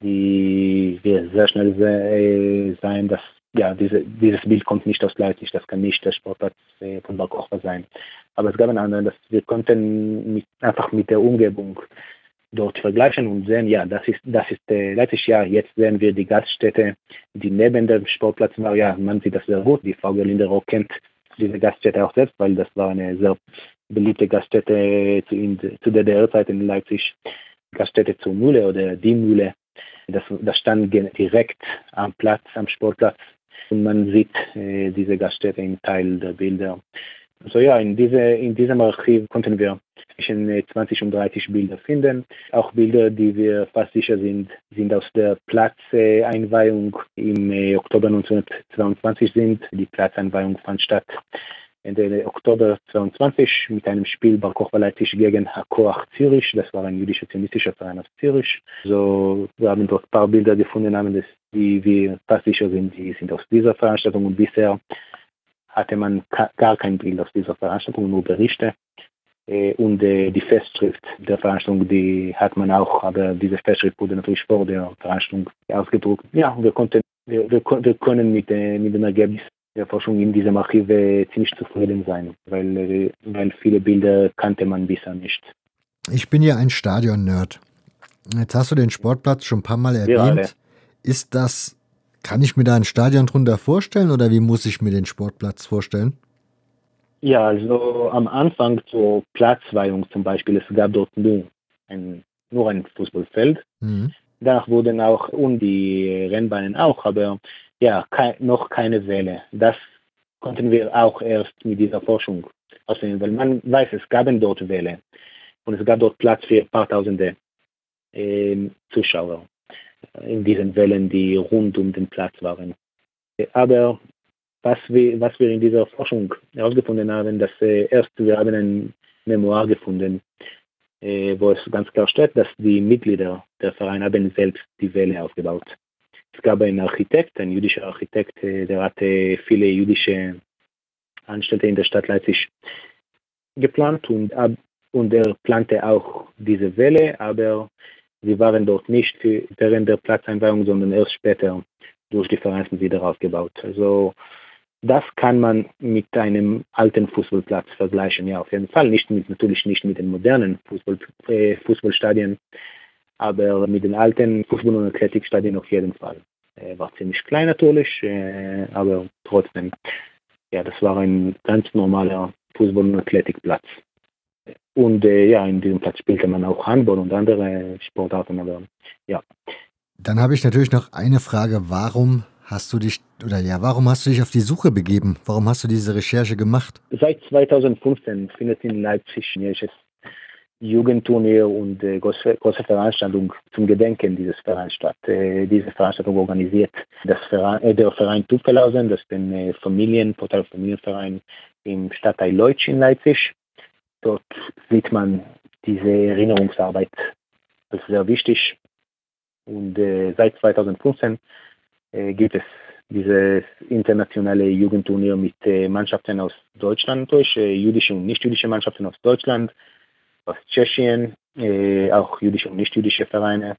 S3: die wir sehr schnell se sein, dass ja, diese, dieses Bild kommt nicht aus Leipzig, das kann nicht der Sportplatz äh, von Balkocher sein. Aber es gab einen anderen, dass wir konnten mit, einfach mit der Umgebung dort vergleichen und sehen, ja, das ist, das ist äh, letztes Jahr, jetzt sehen wir die Gaststätte, die neben dem Sportplatz war, ja, man sieht das sehr gut, die Frau Linderow kennt diese Gaststätte auch selbst, weil das war eine sehr beliebte Gaststätte zu, in, zu der DDR-Zeit in Leipzig, Gaststätte zur Mühle oder die Mühle, das, das stand direkt am Platz, am Sportplatz und man sieht äh, diese Gaststätte im Teil der Bilder. So ja, in, diese, in diesem Archiv konnten wir zwischen 20 und 30 Bilder finden. Auch Bilder, die wir fast sicher sind, sind aus der Platzeinweihung im äh, Oktober 1922 sind. Die Platzeinweihung fand statt Ende Oktober 22 mit einem Spiel Bar Kochba Leipzig gegen Hakoach Zürich. Das war ein jüdischer zionistischer Verein aus Zürich. So, wir haben dort ein paar Bilder gefunden, die wir sicher sind, die sind aus dieser Veranstaltung und bisher hatte man gar kein Bild aus dieser Veranstaltung, nur Berichte. Äh, und äh, die Festschrift der Veranstaltung, die hat man auch, aber diese Festschrift wurde natürlich vor der Veranstaltung ausgedruckt. Ja, wir konnten, wir, wir, wir können mit, äh, mit dem Ergebnis der Forschung in diesem Archiv ziemlich zufrieden sein, weil, weil viele Bilder kannte man bisher nicht.
S1: Ich bin ja ein Stadion-Nerd. Jetzt hast du den Sportplatz schon ein paar Mal erwähnt. Ist das, kann ich mir da ein Stadion drunter vorstellen oder wie muss ich mir den Sportplatz vorstellen?
S3: Ja, also am Anfang zur Platzweihung zum Beispiel, es gab dort nur ein, nur ein Fußballfeld. Mhm. Danach wurden auch und die Rennbahnen auch, aber ja, kei noch keine Welle. Das konnten wir auch erst mit dieser Forschung aussehen, weil man weiß, es gab dort Welle und es gab dort Platz für ein paar Tausende äh, Zuschauer in diesen Wellen, die rund um den Platz waren. Aber was wir, was wir in dieser Forschung herausgefunden haben, dass äh, erst wir haben ein Memoir gefunden, äh, wo es ganz klar steht, dass die Mitglieder der Verein haben selbst die Welle aufgebaut. Gab einen Architekt, ein jüdischer Architekt, der hatte viele jüdische Anstellte in der Stadt Leipzig geplant und, und er plante auch diese Welle, aber sie waren dort nicht für, während der Platzeinweihung, sondern erst später durch die Vereinsmitglieder aufgebaut. Also das kann man mit einem alten Fußballplatz vergleichen, ja, auf jeden Fall. Nicht mit, natürlich nicht mit den modernen Fußball, äh, Fußballstadien, aber mit den alten Fußball- und Athletikstadien auf jeden Fall. Äh, war ziemlich klein natürlich, äh, aber trotzdem, ja, das war ein ganz normaler Fußball- und Athletikplatz. Und äh, ja, in diesem Platz spielte man auch Handball und andere Sportarten, aber ja.
S1: Dann habe ich natürlich noch eine Frage. Warum hast du dich, oder ja, warum hast du dich auf die Suche begeben? Warum hast du diese Recherche gemacht?
S3: Seit 2015 findet in Leipzig ein Jugendturnier und äh, große, große Veranstaltung zum Gedenken dieses Vereins. Äh, diese Veranstaltung organisiert das Verein, äh, der Verein Tupfelhausen, das ist ein äh, Familien, Portal Familienverein im Stadtteil Leutsch in Leipzig. Dort sieht man diese Erinnerungsarbeit als sehr wichtig. Und äh, seit 2015 äh, gibt es dieses internationale Jugendturnier mit äh, Mannschaften aus Deutschland durch, äh, jüdische und nicht-jüdische Mannschaften aus Deutschland, aus Tschechien, äh, auch jüdische und nicht-jüdische Vereine.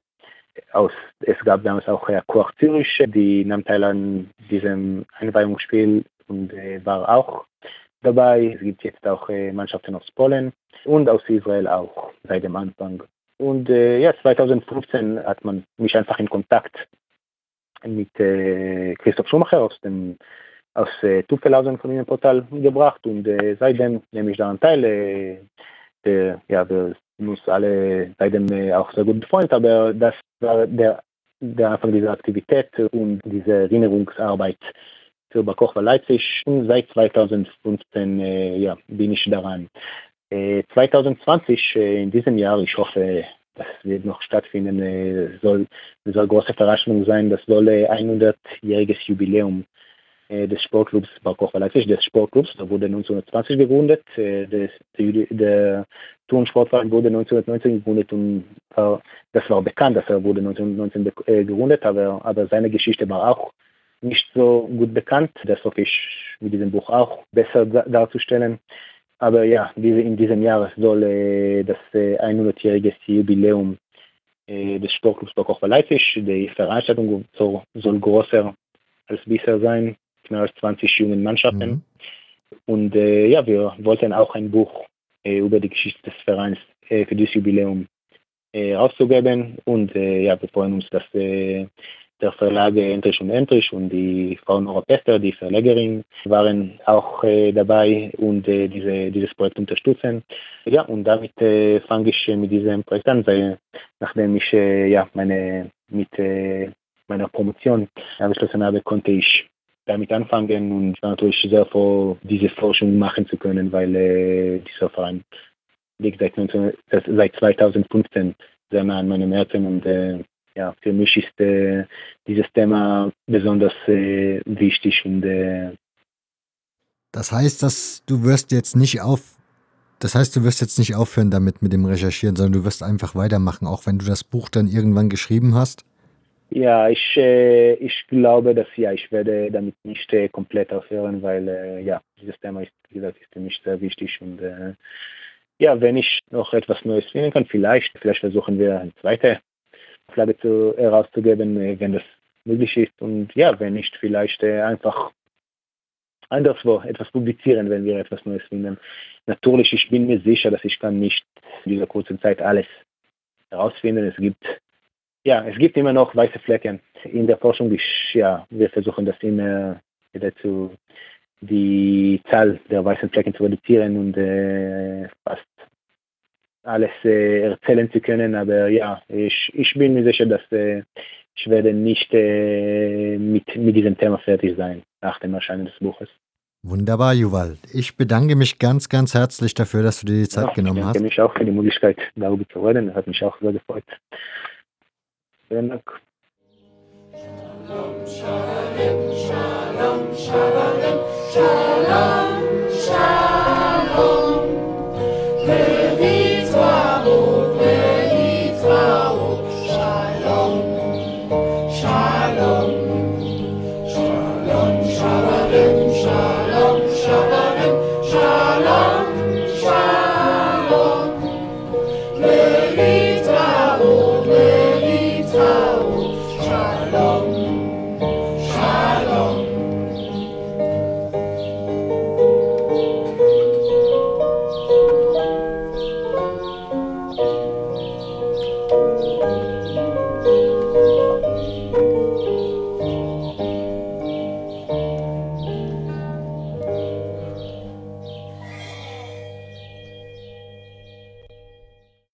S3: Aus, es gab damals auch äh, Koach Zürich, die nahm teil an diesem Einweihungsspiel und äh, war auch dabei. Es gibt jetzt auch äh, Mannschaften aus Polen und aus Israel auch seit dem Anfang. Und äh, ja, 2015 hat man mich einfach in Kontakt mit äh, Christoph Schumacher aus dem aus äh, Tuffelhausen Familienportal gebracht und äh, seitdem nehme ich daran teil. Äh, ja, wir sind uns alle seitdem äh, auch sehr gut befreundet, aber das war der, der Anfang dieser Aktivität und diese Erinnerungsarbeit für Bakochwa Leipzig und seit 2015 äh, ja, bin ich daran. 2020, äh, in diesem Jahr, ich hoffe, das wird noch stattfinden, äh, soll, soll große Veranstaltung sein, das soll 100-jähriges äh, Jubiläum des Sportclubs Barkoch Leipzig, des Sportclubs, da wurde 1920 gegründet, der, der Turnsportverein wurde 1919 gegründet und äh, das war bekannt, dass er wurde 1919 gegründet, aber, aber seine Geschichte war auch nicht so gut bekannt. Das hoffe ich mit diesem Buch auch besser darzustellen. Aber ja, diese, in diesem Jahr soll äh, das äh, 100-jährige Jubiläum äh, des Sportclubs Bokoch Leipzig. Die Veranstaltung soll, soll größer als bisher sein, mehr als 20 jungen Mannschaften. Mhm. Und äh, ja, wir wollten auch ein Buch äh, über die Geschichte des Vereins äh, für dieses Jubiläum rauszugeben. Und ja, wir freuen uns, dass der Verlag Entrich und Entrich und die Frau Nora Pester, die Verlegerin, waren auch äh, dabei und äh, diese, dieses Projekt unterstützen. Ja, und damit äh, fange ich mit diesem Projekt an, weil nachdem ich äh, ja, meine, mit äh, meiner Promotion abgeschlossen habe, konnte ich damit anfangen und natürlich sehr froh, diese Forschung machen zu können, weil äh, dieser Verein liegt seit, 19, seit 2015 sehr nah an meinem Herzen und ja, für mich ist äh, dieses Thema besonders äh, wichtig und äh,
S1: das heißt, dass du wirst jetzt nicht auf das heißt, du wirst jetzt nicht aufhören damit mit dem Recherchieren, sondern du wirst einfach weitermachen, auch wenn du das Buch dann irgendwann geschrieben hast?
S3: Ja, ich, äh, ich glaube, dass ja, ich werde damit nicht äh, komplett aufhören, weil äh, ja, dieses Thema ist, wie gesagt, ist für mich sehr wichtig und äh, ja, wenn ich noch etwas Neues finden kann, vielleicht, vielleicht versuchen wir eine zweite Flagge zu, herauszugeben, äh, wenn das möglich ist. Und ja, wenn nicht, vielleicht äh, einfach anderswo etwas publizieren, wenn wir etwas Neues finden. Natürlich, ich bin mir sicher, dass ich kann nicht in dieser kurzen Zeit alles herausfinden. Es gibt ja, es gibt immer noch weiße Flecken in der Forschung. Ich, ja, wir versuchen das immer wieder zu die Zahl der weißen Flecken zu reduzieren und äh, fast alles äh, erzählen zu können, aber ja, ich, ich bin mir sicher, dass äh, ich werde nicht äh, mit, mit diesem Thema fertig sein nach dem Erscheinen des Buches.
S1: Wunderbar, Juval. Ich bedanke mich ganz, ganz herzlich dafür, dass du dir die Zeit ja, genommen hast.
S3: Ich bedanke mich auch für die Möglichkeit, darüber zu reden. Das hat mich auch sehr gefreut. enoch shalom shalom shalom shalom shalom shalom.